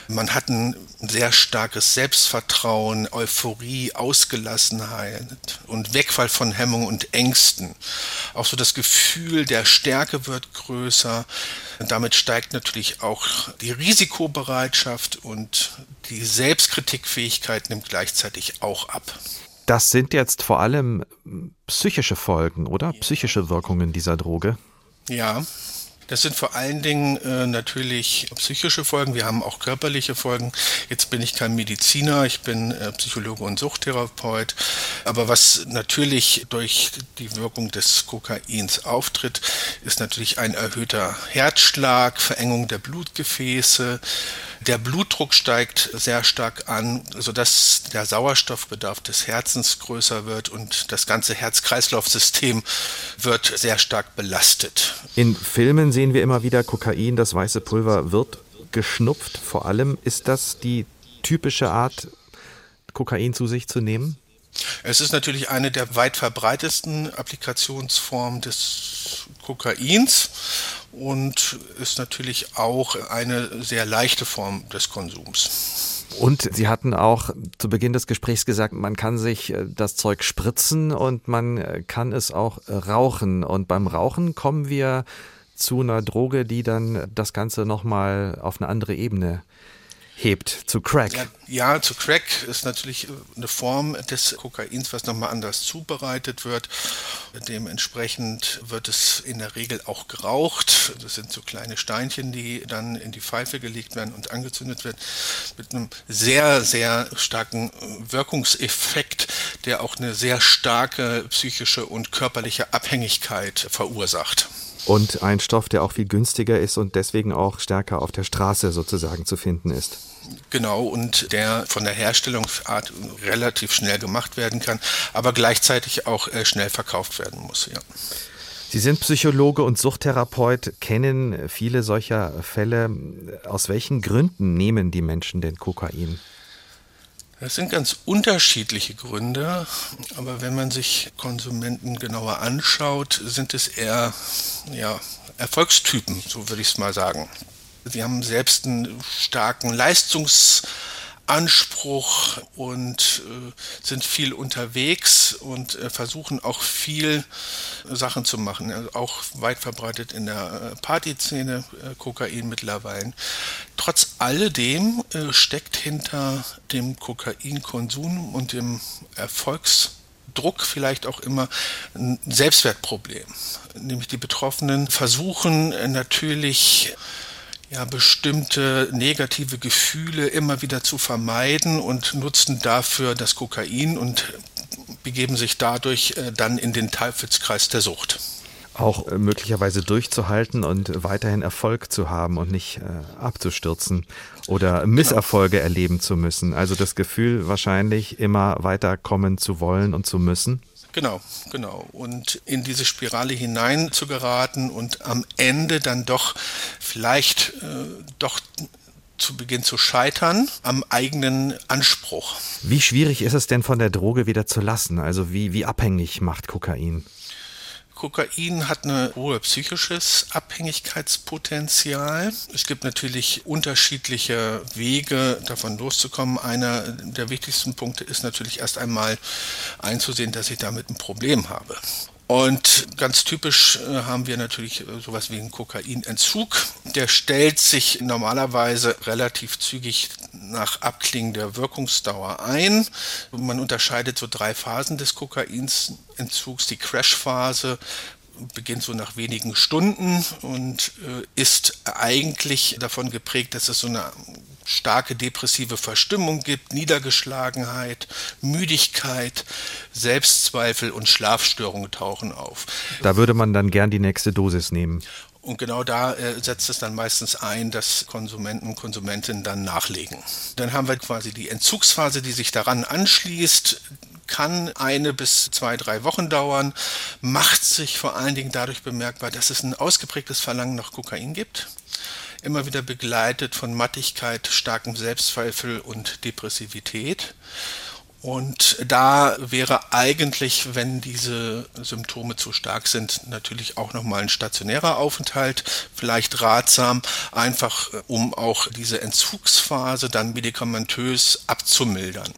man hat ein sehr starkes Selbstvertrauen, Euphorie, Ausgelassenheit und Wegfall von Hemmungen und Ängsten. Auch so das Gefühl der Stärke wird größer. Damit steigt natürlich auch die Risikobereitschaft und die Selbstkritikfähigkeit nimmt gleichzeitig auch ab. Das sind jetzt vor allem psychische Folgen, oder? Psychische Wirkungen dieser Droge? Ja, das sind vor allen Dingen äh, natürlich psychische Folgen. Wir haben auch körperliche Folgen. Jetzt bin ich kein Mediziner, ich bin äh, Psychologe und Suchttherapeut. Aber was natürlich durch die Wirkung des Kokains auftritt, ist natürlich ein erhöhter Herzschlag, Verengung der Blutgefäße, der Blutdruck steigt sehr stark an, sodass der Sauerstoffbedarf des Herzens größer wird und das ganze Herz-Kreislauf-System wird sehr stark belastet. In Filmen sehen wir immer wieder Kokain, das weiße Pulver wird geschnupft. Vor allem ist das die typische Art, Kokain zu sich zu nehmen? Es ist natürlich eine der weit verbreitetsten Applikationsformen des Kokains und ist natürlich auch eine sehr leichte Form des Konsums. Und Sie hatten auch zu Beginn des Gesprächs gesagt, man kann sich äh, das Zeug spritzen und man äh, kann es auch äh, rauchen. Und beim Rauchen kommen wir zu einer Droge, die dann das Ganze nochmal auf eine andere Ebene hebt zu Crack. Ja, ja, zu Crack ist natürlich eine Form des Kokains, was nochmal anders zubereitet wird. Dementsprechend wird es in der Regel auch geraucht. Das sind so kleine Steinchen, die dann in die Pfeife gelegt werden und angezündet werden. Mit einem sehr, sehr starken Wirkungseffekt, der auch eine sehr starke psychische und körperliche Abhängigkeit verursacht. Und ein Stoff, der auch viel günstiger ist und deswegen auch stärker auf der Straße sozusagen zu finden ist. Genau, und der von der Herstellungsart relativ schnell gemacht werden kann, aber gleichzeitig auch äh, schnell verkauft werden muss. Ja. Sie sind Psychologe und Suchttherapeut, kennen viele solcher Fälle. Aus welchen Gründen nehmen die Menschen denn Kokain? Das sind ganz unterschiedliche Gründe, aber wenn man sich Konsumenten genauer anschaut, sind es eher ja, Erfolgstypen, so würde ich es mal sagen. Sie haben selbst einen starken Leistungsanspruch und äh, sind viel unterwegs und äh, versuchen auch viel Sachen zu machen. Also auch weit verbreitet in der äh, Partyszene äh, Kokain mittlerweile. Trotz alledem äh, steckt hinter dem Kokainkonsum und dem Erfolgsdruck vielleicht auch immer ein Selbstwertproblem. Nämlich die Betroffenen versuchen natürlich ja, bestimmte negative Gefühle immer wieder zu vermeiden und nutzen dafür das Kokain und begeben sich dadurch äh, dann in den Teufelskreis der Sucht. Auch äh, möglicherweise durchzuhalten und weiterhin Erfolg zu haben und nicht äh, abzustürzen oder Misserfolge genau. erleben zu müssen. Also das Gefühl, wahrscheinlich immer weiterkommen zu wollen und zu müssen. Genau, genau. Und in diese Spirale hinein zu geraten und am Ende dann doch vielleicht äh, doch zu Beginn zu scheitern am eigenen Anspruch. Wie schwierig ist es denn von der Droge wieder zu lassen? Also wie, wie abhängig macht Kokain? Kokain hat ein hohes psychisches Abhängigkeitspotenzial. Es gibt natürlich unterschiedliche Wege, davon loszukommen. Einer der wichtigsten Punkte ist natürlich erst einmal einzusehen, dass ich damit ein Problem habe. Und ganz typisch äh, haben wir natürlich äh, sowas wie einen Kokainentzug. Der stellt sich normalerweise relativ zügig nach Abklingen der Wirkungsdauer ein. Man unterscheidet so drei Phasen des Kokainentzugs. Die Crashphase beginnt so nach wenigen Stunden und äh, ist eigentlich davon geprägt, dass es so eine starke depressive Verstimmung gibt, Niedergeschlagenheit, Müdigkeit, Selbstzweifel und Schlafstörungen tauchen auf. Da würde man dann gern die nächste Dosis nehmen. Und genau da äh, setzt es dann meistens ein, dass Konsumenten und Konsumentinnen dann nachlegen. Dann haben wir quasi die Entzugsphase, die sich daran anschließt kann eine bis zwei, drei Wochen dauern, macht sich vor allen Dingen dadurch bemerkbar, dass es ein ausgeprägtes Verlangen nach Kokain gibt immer wieder begleitet von Mattigkeit, starkem Selbstzweifel und Depressivität. Und da wäre eigentlich, wenn diese Symptome zu stark sind, natürlich auch nochmal ein stationärer Aufenthalt vielleicht ratsam, einfach äh, um auch diese Entzugsphase dann medikamentös abzumildern.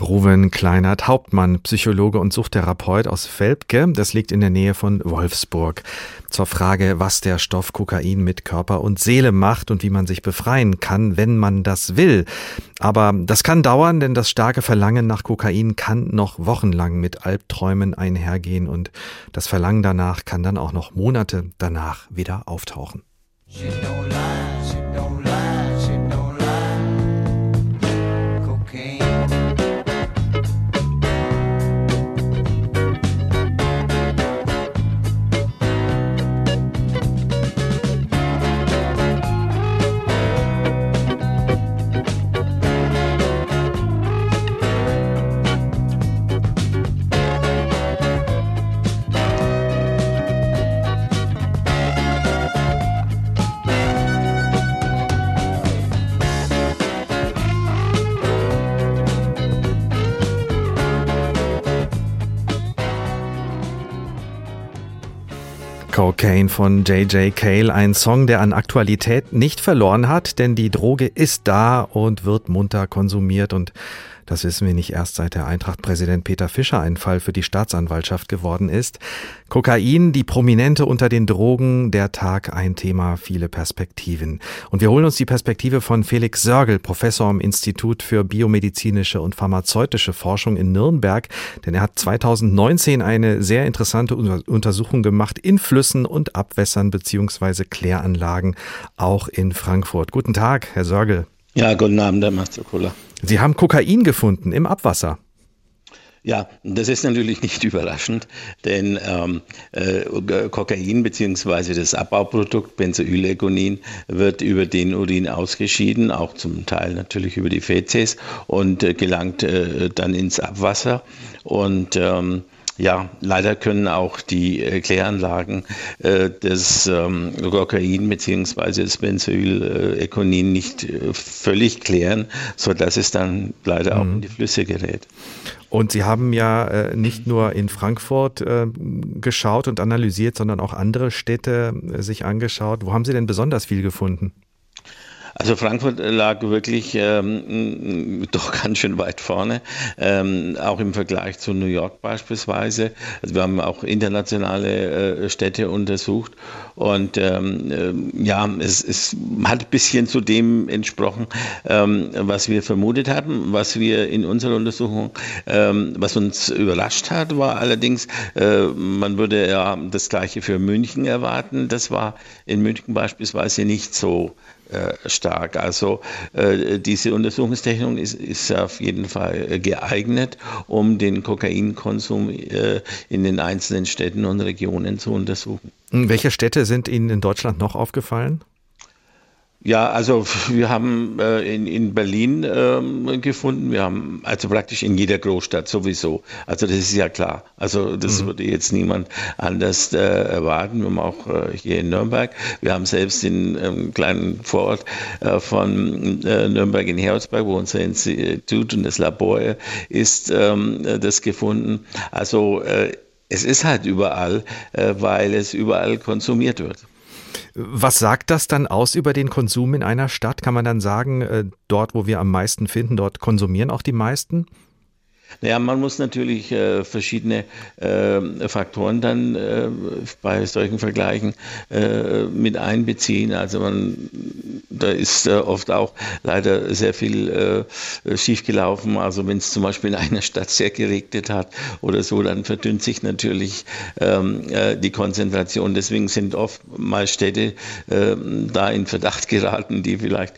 Ruven Kleinert, Hauptmann, Psychologe und Suchttherapeut aus Velpke. Das liegt in der Nähe von Wolfsburg. Zur Frage, was der Stoff Kokain mit Körper und Seele macht und wie man sich befreien kann, wenn man das will. Aber das kann dauern, denn das starke Verlangen nach Kokain kann noch wochenlang mit Albträumen einhergehen und das Verlangen danach kann dann auch noch Monate danach wieder auftauchen. Cocaine von J.J. Cale, ein Song, der an Aktualität nicht verloren hat, denn die Droge ist da und wird munter konsumiert und das wissen wir nicht erst seit der Eintracht-Präsident Peter Fischer ein Fall für die Staatsanwaltschaft geworden ist. Kokain, die Prominente unter den Drogen, der Tag ein Thema, viele Perspektiven. Und wir holen uns die Perspektive von Felix Sörgel, Professor am Institut für biomedizinische und pharmazeutische Forschung in Nürnberg, denn er hat 2019 eine sehr interessante Untersuchung gemacht in Flüssen und Abwässern beziehungsweise Kläranlagen, auch in Frankfurt. Guten Tag, Herr Sörgel. Ja, guten Abend, Herr Kohler. Sie haben Kokain gefunden im Abwasser. Ja, das ist natürlich nicht [laughs] überraschend, denn ähm, äh, Kokain bzw. das Abbauprodukt Benzoylegonin wird über den Urin ausgeschieden, auch zum Teil natürlich über die Fezes und äh, gelangt äh, dann ins Abwasser. Und ähm, ja, leider können auch die äh, Kläranlagen äh, das ähm, Kokain bzw. das Benzoyl-Ekonin nicht äh, völlig klären, sodass es dann leider mhm. auch in die Flüsse gerät. Und Sie haben ja äh, nicht nur in Frankfurt äh, geschaut und analysiert, sondern auch andere Städte äh, sich angeschaut. Wo haben Sie denn besonders viel gefunden? Also Frankfurt lag wirklich ähm, doch ganz schön weit vorne, ähm, auch im Vergleich zu New York beispielsweise. Also wir haben auch internationale äh, Städte untersucht und ähm, äh, ja, es, es hat ein bisschen zu dem entsprochen, ähm, was wir vermutet hatten, was wir in unserer Untersuchung, ähm, was uns überrascht hat, war allerdings, äh, man würde ja das Gleiche für München erwarten. Das war in München beispielsweise nicht so stark. Also äh, diese Untersuchungstechnik ist, ist, auf jeden Fall geeignet, um den Kokainkonsum äh, in den einzelnen Städten und Regionen zu untersuchen. Welche Städte sind Ihnen in Deutschland noch aufgefallen? Ja, also [laughs] wir haben äh, in, in Berlin ähm, gefunden, wir haben also praktisch in jeder Großstadt sowieso. Also das ist ja klar. Also das mhm. würde jetzt niemand anders äh, erwarten. Wir haben auch äh, hier in Nürnberg, wir haben selbst in einem ähm, kleinen Vorort äh, von äh, Nürnberg in Herzberg, wo unser Institut und das Labor ist, ähm, das gefunden. Also äh, es ist halt überall, weil es überall konsumiert wird. Was sagt das dann aus über den Konsum in einer Stadt? Kann man dann sagen, äh, dort, wo wir am meisten finden, dort konsumieren auch die meisten? Naja, man muss natürlich äh, verschiedene äh, Faktoren dann äh, bei solchen Vergleichen äh, mit einbeziehen. Also man, da ist äh, oft auch leider sehr viel äh, schiefgelaufen. Also wenn es zum Beispiel in einer Stadt sehr geregnet hat oder so, dann verdünnt sich natürlich ähm, die Konzentration. Deswegen sind oft mal Städte ähm, da in Verdacht geraten, die vielleicht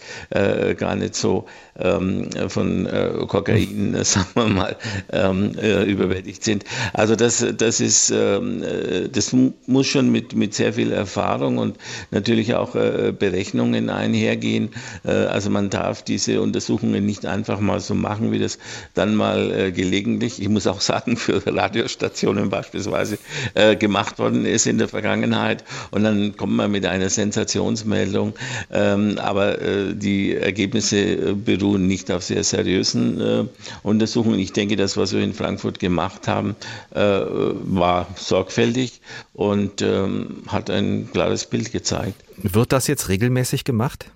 gar nicht so ähm, von Kokain, [laughs] sagen wir mal, ähm, äh, überwältigt sind. Also das, das ist, ähm, äh, das muss schon mit, mit sehr viel Erfahrung und natürlich auch äh, Berechnungen einhergehen. Äh, also man darf diese Untersuchungen nicht einfach mal so machen, wie das dann mal gelegentlich, ich muss auch sagen, für Radiostationen beispielsweise gemacht worden ist in der Vergangenheit. Und dann kommt man mit einer Sensationsmeldung. Ähm, aber die Ergebnisse beruhen nicht auf sehr seriösen äh, Untersuchungen. Ich denke, das, was wir in Frankfurt gemacht haben, äh, war sorgfältig und ähm, hat ein klares Bild gezeigt. Wird das jetzt regelmäßig gemacht?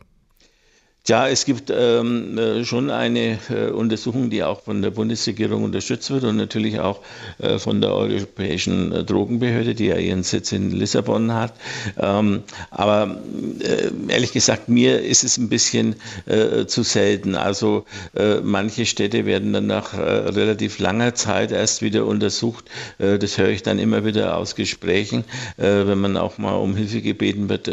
Ja, es gibt ähm, äh, schon eine äh, Untersuchung, die auch von der Bundesregierung unterstützt wird und natürlich auch äh, von der Europäischen äh, Drogenbehörde, die ja ihren Sitz in Lissabon hat. Ähm, aber äh, ehrlich gesagt, mir ist es ein bisschen äh, zu selten. Also manche Städte werden dann nach relativ langer Zeit erst wieder untersucht. das höre ich dann immer wieder aus Gesprächen, wenn man auch mal um Hilfe gebeten wird,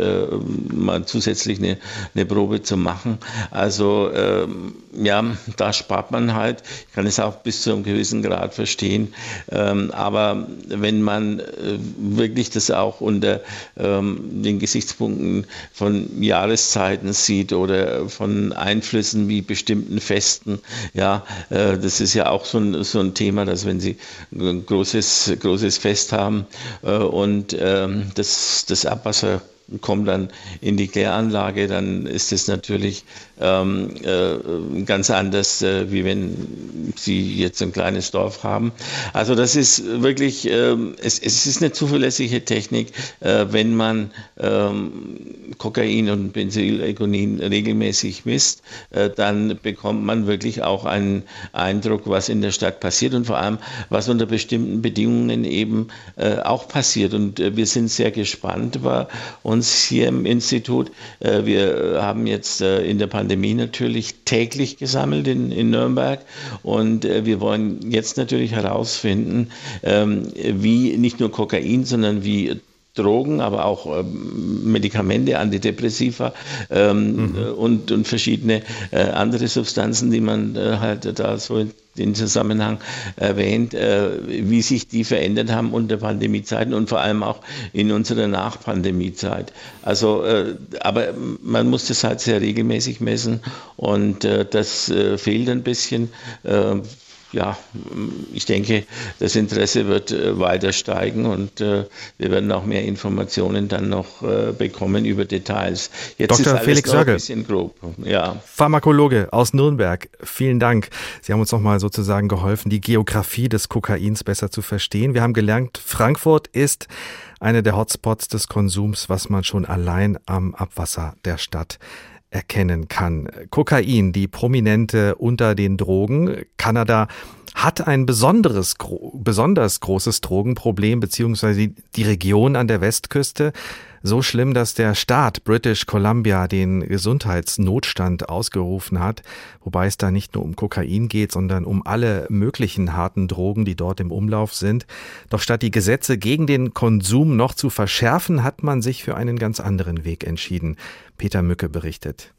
mal zusätzlich eine, eine Probe zu machen. Also ähm, ja, da spart man halt. Ich kann es auch bis zu einem gewissen Grad verstehen. Ähm, aber wenn man äh, wirklich das auch unter ähm, den Gesichtspunkten von Jahreszeiten sieht oder von Einflüssen wie bestimmten Festen, ja, äh, das ist ja auch so ein, so ein Thema, dass wenn Sie ein großes, großes Fest haben äh, und ähm, das, das Abwasser kommen dann in die Kläranlage, dann ist es natürlich ähm, äh, ganz anders, äh, wie wenn Sie jetzt ein kleines Dorf haben. Also das ist wirklich, äh, es, es, ist eine zuverlässige Technik, äh, wenn man ähm, Kokain und Benzylegonin regelmäßig misst, äh, dann bekommt man wirklich auch einen Eindruck, was in der Stadt passiert und vor allem, was unter bestimmten Bedingungen eben äh, auch passiert. Und wir sind sehr gespannt bei uns hier im Institut. wir haben jetzt in der Pandemie natürlich täglich gesammelt in, in Nürnberg. Und äh, wir wollen jetzt natürlich herausfinden, ähm, wie nicht nur Kokain, sondern wie Drogen, aber auch ähm, Medikamente, Antidepressiva ähm, mhm. und, und verschiedene äh, andere Substanzen, die man äh, halt da so den Zusammenhang erwähnt, äh, wie sich die verändert haben unter Pandemiezeiten und vor allem auch in unserer Nachpandemiezeit. Also, äh, aber man muss das halt sehr regelmäßig messen und äh, das fehlt ein bisschen ja, ich denke, das Interesse wird äh, weiter steigen und äh, wir werden auch mehr Informationen dann noch äh, bekommen über Details. Jetzt Dr. ist alles Felix noch ein bisschen grob. Ja. Pharmakologe aus Nürnberg, vielen Dank. Sie haben uns nochmal sozusagen geholfen, die Geografie des Kokains besser zu verstehen. Wir haben gelernt, Frankfurt ist eine der Hotspots des Konsums, was man schon allein am Abwasser der Stadt erkennen kann. Kokain, die Prominente unter den Drogen. Kanada hat ein besonderes, besonders großes Drogenproblem, beziehungsweise die Region an der Westküste. So schlimm, dass der Staat British Columbia den Gesundheitsnotstand ausgerufen hat, wobei es da nicht nur um Kokain geht, sondern um alle möglichen harten Drogen, die dort im Umlauf sind. Doch statt die Gesetze gegen den Konsum noch zu verschärfen, hat man sich für einen ganz anderen Weg entschieden. Peter Mücke berichtet.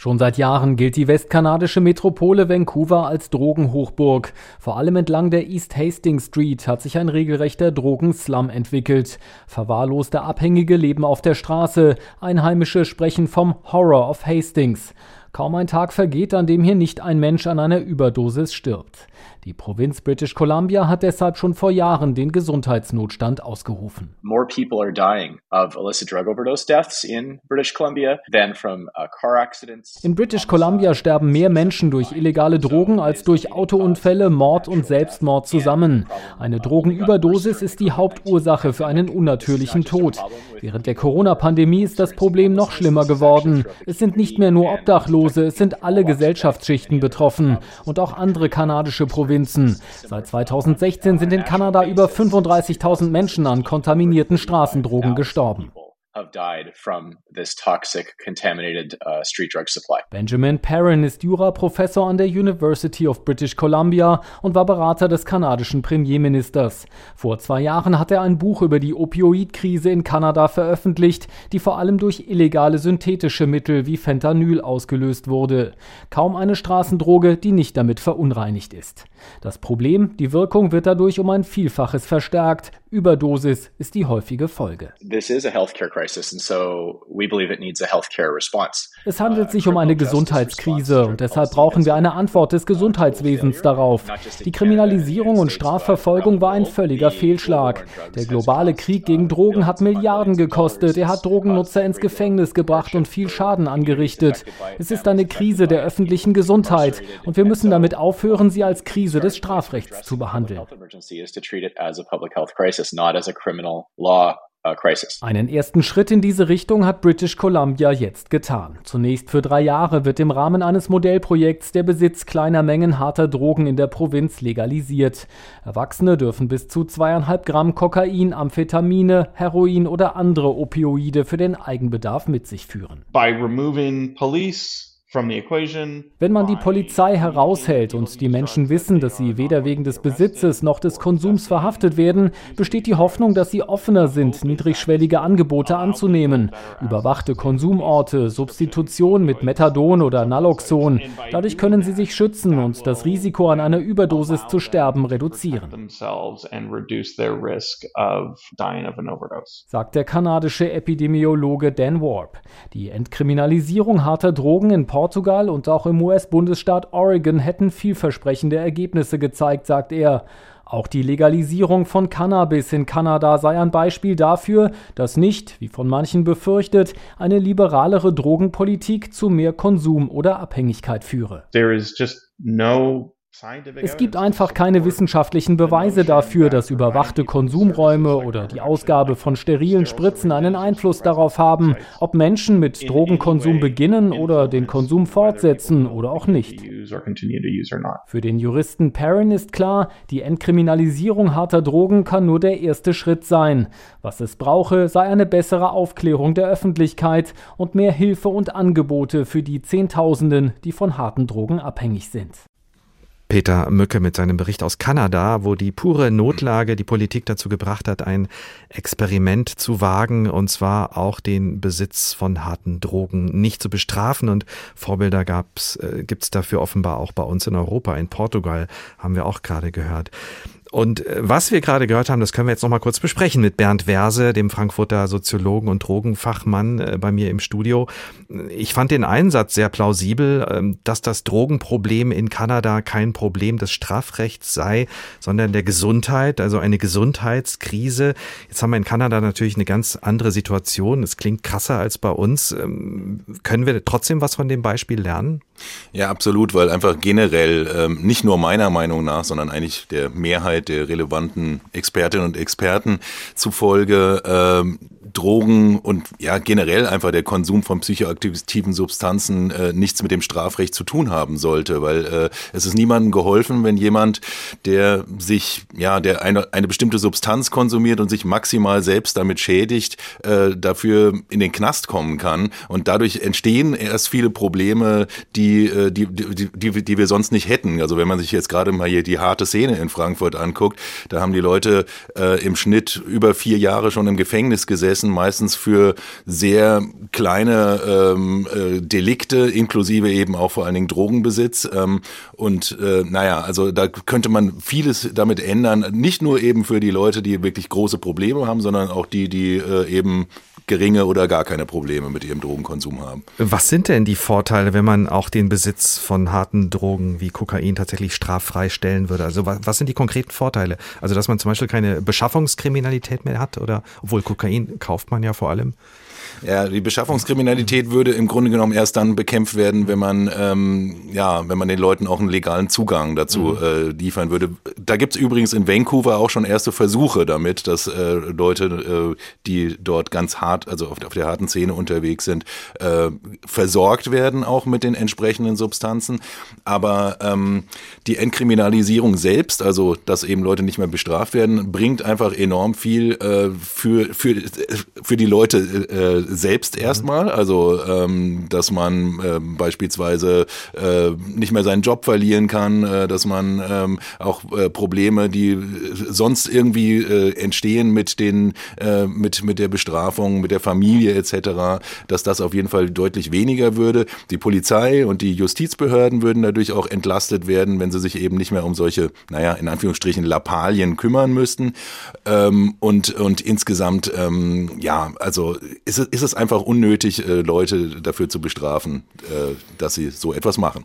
Schon seit Jahren gilt die westkanadische Metropole Vancouver als Drogenhochburg. Vor allem entlang der East Hastings Street hat sich ein regelrechter Drogenslum entwickelt. Verwahrloste Abhängige leben auf der Straße. Einheimische sprechen vom Horror of Hastings. Kaum ein Tag vergeht, an dem hier nicht ein Mensch an einer Überdosis stirbt. Die Provinz British Columbia hat deshalb schon vor Jahren den Gesundheitsnotstand ausgerufen. More people are dying of illicit drug overdose deaths in British Columbia than from uh, car accidents. In British Columbia sterben mehr Menschen durch illegale Drogen als durch Autounfälle, Mord und Selbstmord zusammen. Eine Drogenüberdosis ist die Hauptursache für einen unnatürlichen Tod. Während der Corona-Pandemie ist das Problem noch schlimmer geworden. Es sind nicht mehr nur Obdachlose, es sind alle Gesellschaftsschichten betroffen und auch andere kanadische Provinzen Provinzen. Seit 2016 sind in Kanada über 35.000 Menschen an kontaminierten Straßendrogen gestorben uh. Benjamin Perrin ist Juraprofessor an der University of British Columbia und war Berater des kanadischen Premierministers. Vor zwei Jahren hat er ein Buch über die Opioidkrise in Kanada veröffentlicht, die vor allem durch illegale synthetische Mittel wie Fentanyl ausgelöst wurde. Kaum eine Straßendroge, die nicht damit verunreinigt ist. Das Problem, die Wirkung wird dadurch um ein Vielfaches verstärkt. Überdosis ist die häufige Folge. This is a healthcare crisis and so we believe it needs a healthcare response. Es handelt sich um eine Gesundheitskrise und deshalb brauchen wir eine Antwort des Gesundheitswesens darauf. Die Kriminalisierung und Strafverfolgung war ein völliger Fehlschlag. Der globale Krieg gegen Drogen hat Milliarden gekostet. Er hat Drogennutzer ins Gefängnis gebracht und viel Schaden angerichtet. Es ist eine Krise der öffentlichen Gesundheit und wir müssen damit aufhören, sie als Krise des Strafrechts zu behandeln. Uh, Einen ersten Schritt in diese Richtung hat British Columbia jetzt getan. Zunächst für drei Jahre wird im Rahmen eines Modellprojekts der Besitz kleiner Mengen harter Drogen in der Provinz legalisiert. Erwachsene dürfen bis zu zweieinhalb Gramm Kokain, Amphetamine, Heroin oder andere Opioide für den Eigenbedarf mit sich führen. By removing police wenn man die Polizei heraushält und die Menschen wissen, dass sie weder wegen des Besitzes noch des Konsums verhaftet werden, besteht die Hoffnung, dass sie offener sind, niedrigschwellige Angebote anzunehmen. Überwachte Konsumorte, Substitution mit Methadon oder Naloxon. Dadurch können sie sich schützen und das Risiko an einer Überdosis zu sterben reduzieren. Sagt der kanadische Epidemiologe Dan Warp. Die Entkriminalisierung harter Drogen in Portugal und auch im US-Bundesstaat Oregon hätten vielversprechende Ergebnisse gezeigt, sagt er. Auch die Legalisierung von Cannabis in Kanada sei ein Beispiel dafür, dass nicht, wie von manchen befürchtet, eine liberalere Drogenpolitik zu mehr Konsum oder Abhängigkeit führe. There is just no es gibt einfach keine wissenschaftlichen Beweise dafür, dass überwachte Konsumräume oder die Ausgabe von sterilen Spritzen einen Einfluss darauf haben, ob Menschen mit Drogenkonsum beginnen oder den Konsum fortsetzen oder auch nicht. Für den Juristen Perrin ist klar, die Entkriminalisierung harter Drogen kann nur der erste Schritt sein. Was es brauche, sei eine bessere Aufklärung der Öffentlichkeit und mehr Hilfe und Angebote für die Zehntausenden, die von harten Drogen abhängig sind. Peter Mücke mit seinem Bericht aus Kanada, wo die pure Notlage die Politik dazu gebracht hat, ein Experiment zu wagen, und zwar auch den Besitz von harten Drogen nicht zu bestrafen. Und Vorbilder gab's, äh, gibt's dafür offenbar auch bei uns in Europa. In Portugal haben wir auch gerade gehört. Und äh, was wir gerade gehört haben, das können wir jetzt noch mal kurz besprechen mit Bernd Werse, dem Frankfurter Soziologen und Drogenfachmann äh, bei mir im Studio. Ich fand den Einsatz sehr plausibel, ähm, dass das Drogenproblem in Kanada kein Problem des Strafrechts sei, sondern der Gesundheit, also eine Gesundheitskrise. Jetzt haben wir in Kanada natürlich eine ganz andere Situation. Es klingt krasser als bei uns. Ähm, können wir trotzdem was von dem Beispiel lernen? Ja, absolut, weil einfach generell ähm, nicht nur meiner Meinung nach, sondern eigentlich der Mehrheit der relevanten Expertinnen und Experten zufolge ähm, Drogen und ja generell einfach der Konsum von psychoaktiven Substanzen äh, nichts mit dem Strafrecht zu tun haben sollte, weil äh, es ist niemandem geholfen, wenn jemand, der sich ja der eine eine bestimmte Substanz konsumiert und sich maximal selbst damit schädigt, äh, dafür in den Knast kommen kann und dadurch entstehen erst viele Probleme, die äh, die die die, die wir sonst nicht hätten. Also wenn man sich jetzt gerade mal hier die harte Szene in Frankfurt anguckt, da haben die Leute äh, im Schnitt über vier Jahre schon im Gefängnis gesessen Gefängnissen, meistens für sehr kleine ähm, äh, Delikte, inklusive eben auch vor allen Dingen Drogenbesitz. Ähm, und äh, naja, also da könnte man vieles damit ändern. Nicht nur eben für die Leute, die wirklich große Probleme haben, sondern auch die, die äh, eben geringe oder gar keine Probleme mit ihrem Drogenkonsum haben. Was sind denn die Vorteile, wenn man auch den Besitz von harten Drogen wie Kokain tatsächlich straffrei stellen würde? Also was, was sind die konkreten Vorteile? Also dass man zum Beispiel keine Beschaffungskriminalität mehr hat oder obwohl Kokain kauft man ja vor allem. Ja, die Beschaffungskriminalität würde im Grunde genommen erst dann bekämpft werden, wenn man ähm, ja, wenn man den Leuten auch einen legalen Zugang dazu mhm. äh, liefern würde. Da gibt's übrigens in Vancouver auch schon erste Versuche damit, dass äh, Leute, äh, die dort ganz hart, also auf, auf der harten Szene unterwegs sind, äh, versorgt werden auch mit den entsprechenden Substanzen. Aber ähm, die Entkriminalisierung selbst, also dass eben Leute nicht mehr bestraft werden, bringt einfach enorm viel äh, für für für die Leute äh, selbst erstmal, also ähm, dass man äh, beispielsweise äh, nicht mehr seinen Job verlieren kann, äh, dass man ähm, auch äh, Probleme, die sonst irgendwie äh, entstehen mit den äh, mit mit der Bestrafung, mit der Familie etc., dass das auf jeden Fall deutlich weniger würde. Die Polizei und die Justizbehörden würden dadurch auch entlastet werden, wenn sie sich eben nicht mehr um solche, naja, in Anführungsstrichen Lappalien kümmern müssten. Ähm, und und insgesamt, ähm, ja, also ist es, ist es einfach unnötig, äh, Leute dafür zu bestrafen, äh, dass sie so etwas machen.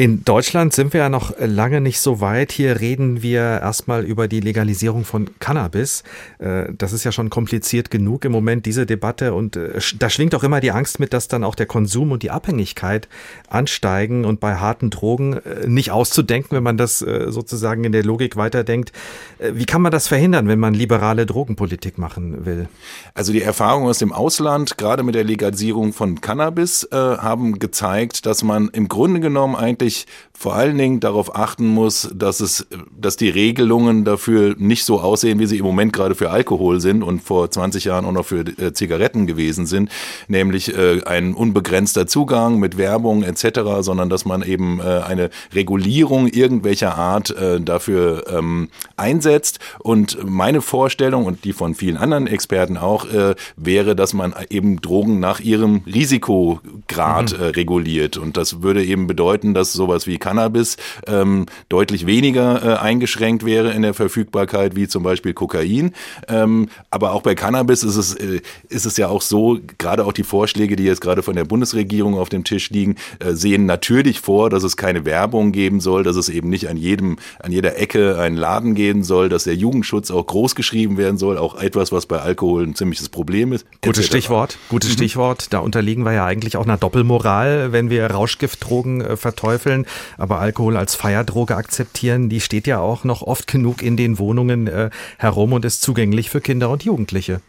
In Deutschland sind wir ja noch lange nicht so weit. Hier reden wir erstmal über die Legalisierung von Cannabis. Äh, das ist ja schon kompliziert genug im Moment, diese Debatte. Und äh, da schwingt auch immer die Angst mit, dass dann auch der Konsum und die Abhängigkeit ansteigen und bei harten Drogen äh, nicht auszudenken, wenn man das sozusagen in der Logik weiterdenkt. Wie kann man das verhindern, wenn man liberale Drogenpolitik machen will? Also die Erfahrungen aus dem Ausland, gerade mit der Legalisierung von Cannabis, haben gezeigt, dass man im Grunde genommen eigentlich wirklich vor allen Dingen darauf achten muss, dass es, dass die Regelungen dafür nicht so aussehen, wie sie im Moment gerade für Alkohol sind und vor 20 Jahren auch noch für äh, Zigaretten gewesen sind, nämlich äh, ein unbegrenzter Zugang mit Werbung etc., sondern dass man eben äh, eine Regulierung irgendwelcher Art äh, dafür ähm, einsetzt. Und meine Vorstellung und die von vielen anderen Experten auch äh, wäre, dass man eben Drogen nach ihrem Risikograd mhm. äh, reguliert. Und das würde eben bedeuten, dass sowas wie Cannabis ähm, deutlich weniger äh, eingeschränkt wäre in der Verfügbarkeit wie zum Beispiel Kokain. Ähm, aber auch bei Cannabis ist es, äh, ist es ja auch so, gerade auch die Vorschläge, die jetzt gerade von der Bundesregierung auf dem Tisch liegen, äh, sehen natürlich vor, dass es keine Werbung geben soll, dass es eben nicht an jedem, an jeder Ecke einen Laden geben soll, dass der Jugendschutz auch groß geschrieben werden soll, auch etwas, was bei Alkohol ein ziemliches Problem ist. Gutes Stichwort, gutes mhm. Stichwort. Da unterliegen wir ja eigentlich auch einer Doppelmoral, wenn wir Rauschgiftdrogen äh, verteufeln aber Alkohol als Feierdroge akzeptieren, die steht ja auch noch oft genug in den Wohnungen äh, herum und ist zugänglich für Kinder und Jugendliche.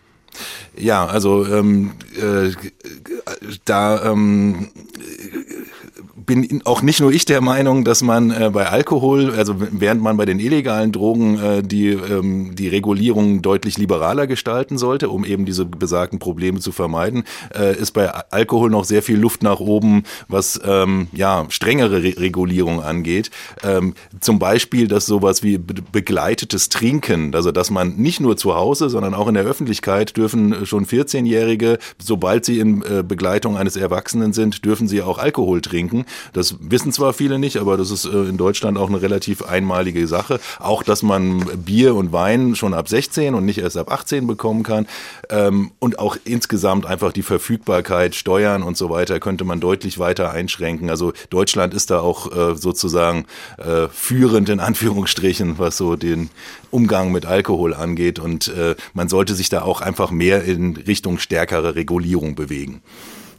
Ja, also ähm, äh, da ähm, bin auch nicht nur ich der Meinung, dass man äh, bei Alkohol, also während man bei den illegalen Drogen äh, die, ähm, die Regulierung deutlich liberaler gestalten sollte, um eben diese besagten Probleme zu vermeiden, äh, ist bei Alkohol noch sehr viel Luft nach oben, was ähm, ja strengere Re Regulierung angeht. Ähm, zum Beispiel, dass sowas wie be begleitetes Trinken, also dass man nicht nur zu Hause, sondern auch in der Öffentlichkeit dürfen schon 14-Jährige, sobald sie in äh, Begleitung eines Erwachsenen sind, dürfen sie auch Alkohol trinken. Das wissen zwar viele nicht, aber das ist äh, in Deutschland auch eine relativ einmalige Sache. Auch, dass man Bier und Wein schon ab 16 und nicht erst ab 18 bekommen kann. Ähm, und auch insgesamt einfach die Verfügbarkeit, Steuern und so weiter könnte man deutlich weiter einschränken. Also Deutschland ist da auch äh, sozusagen äh, führend in Anführungsstrichen, was so den Umgang mit Alkohol angeht. Und man sollte sich da auch einfach mehr in Richtung stärkere Regulierung bewegen.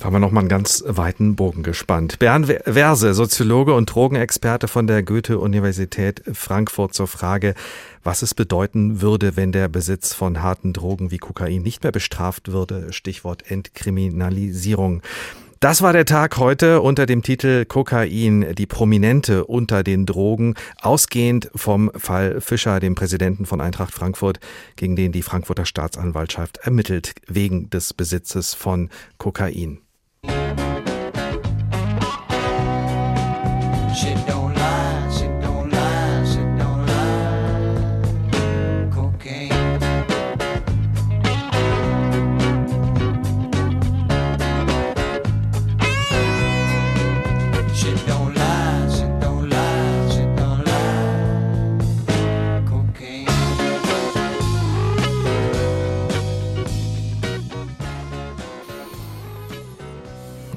Haben wir nochmal einen ganz weiten Bogen gespannt. Bernd Verse, Soziologe und Drogenexperte von der Goethe-Universität Frankfurt zur Frage, was es bedeuten würde, wenn der Besitz von harten Drogen wie Kokain nicht mehr bestraft würde. Stichwort Entkriminalisierung. Das war der Tag heute unter dem Titel Kokain, die Prominente unter den Drogen, ausgehend vom Fall Fischer, dem Präsidenten von Eintracht Frankfurt, gegen den die Frankfurter Staatsanwaltschaft ermittelt wegen des Besitzes von Kokain.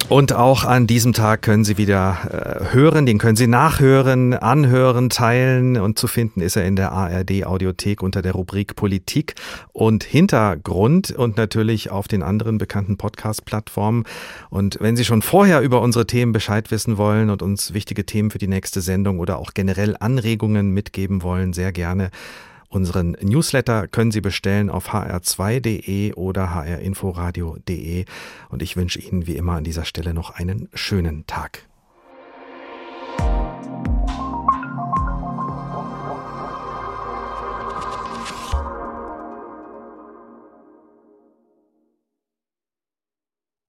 Und auch an diesem Tag können Sie wieder äh, hören, den können Sie nachhören, anhören, teilen und zu finden ist er in der ARD Audiothek unter der Rubrik Politik und Hintergrund und natürlich auf den anderen bekannten Podcast-Plattformen. Und wenn Sie schon vorher über unsere Themen Bescheid wissen wollen und uns wichtige Themen für die nächste Sendung oder auch generell Anregungen mitgeben wollen, sehr gerne Unseren Newsletter können Sie bestellen auf hr2.de oder hrinforadio.de. Und ich wünsche Ihnen wie immer an dieser Stelle noch einen schönen Tag.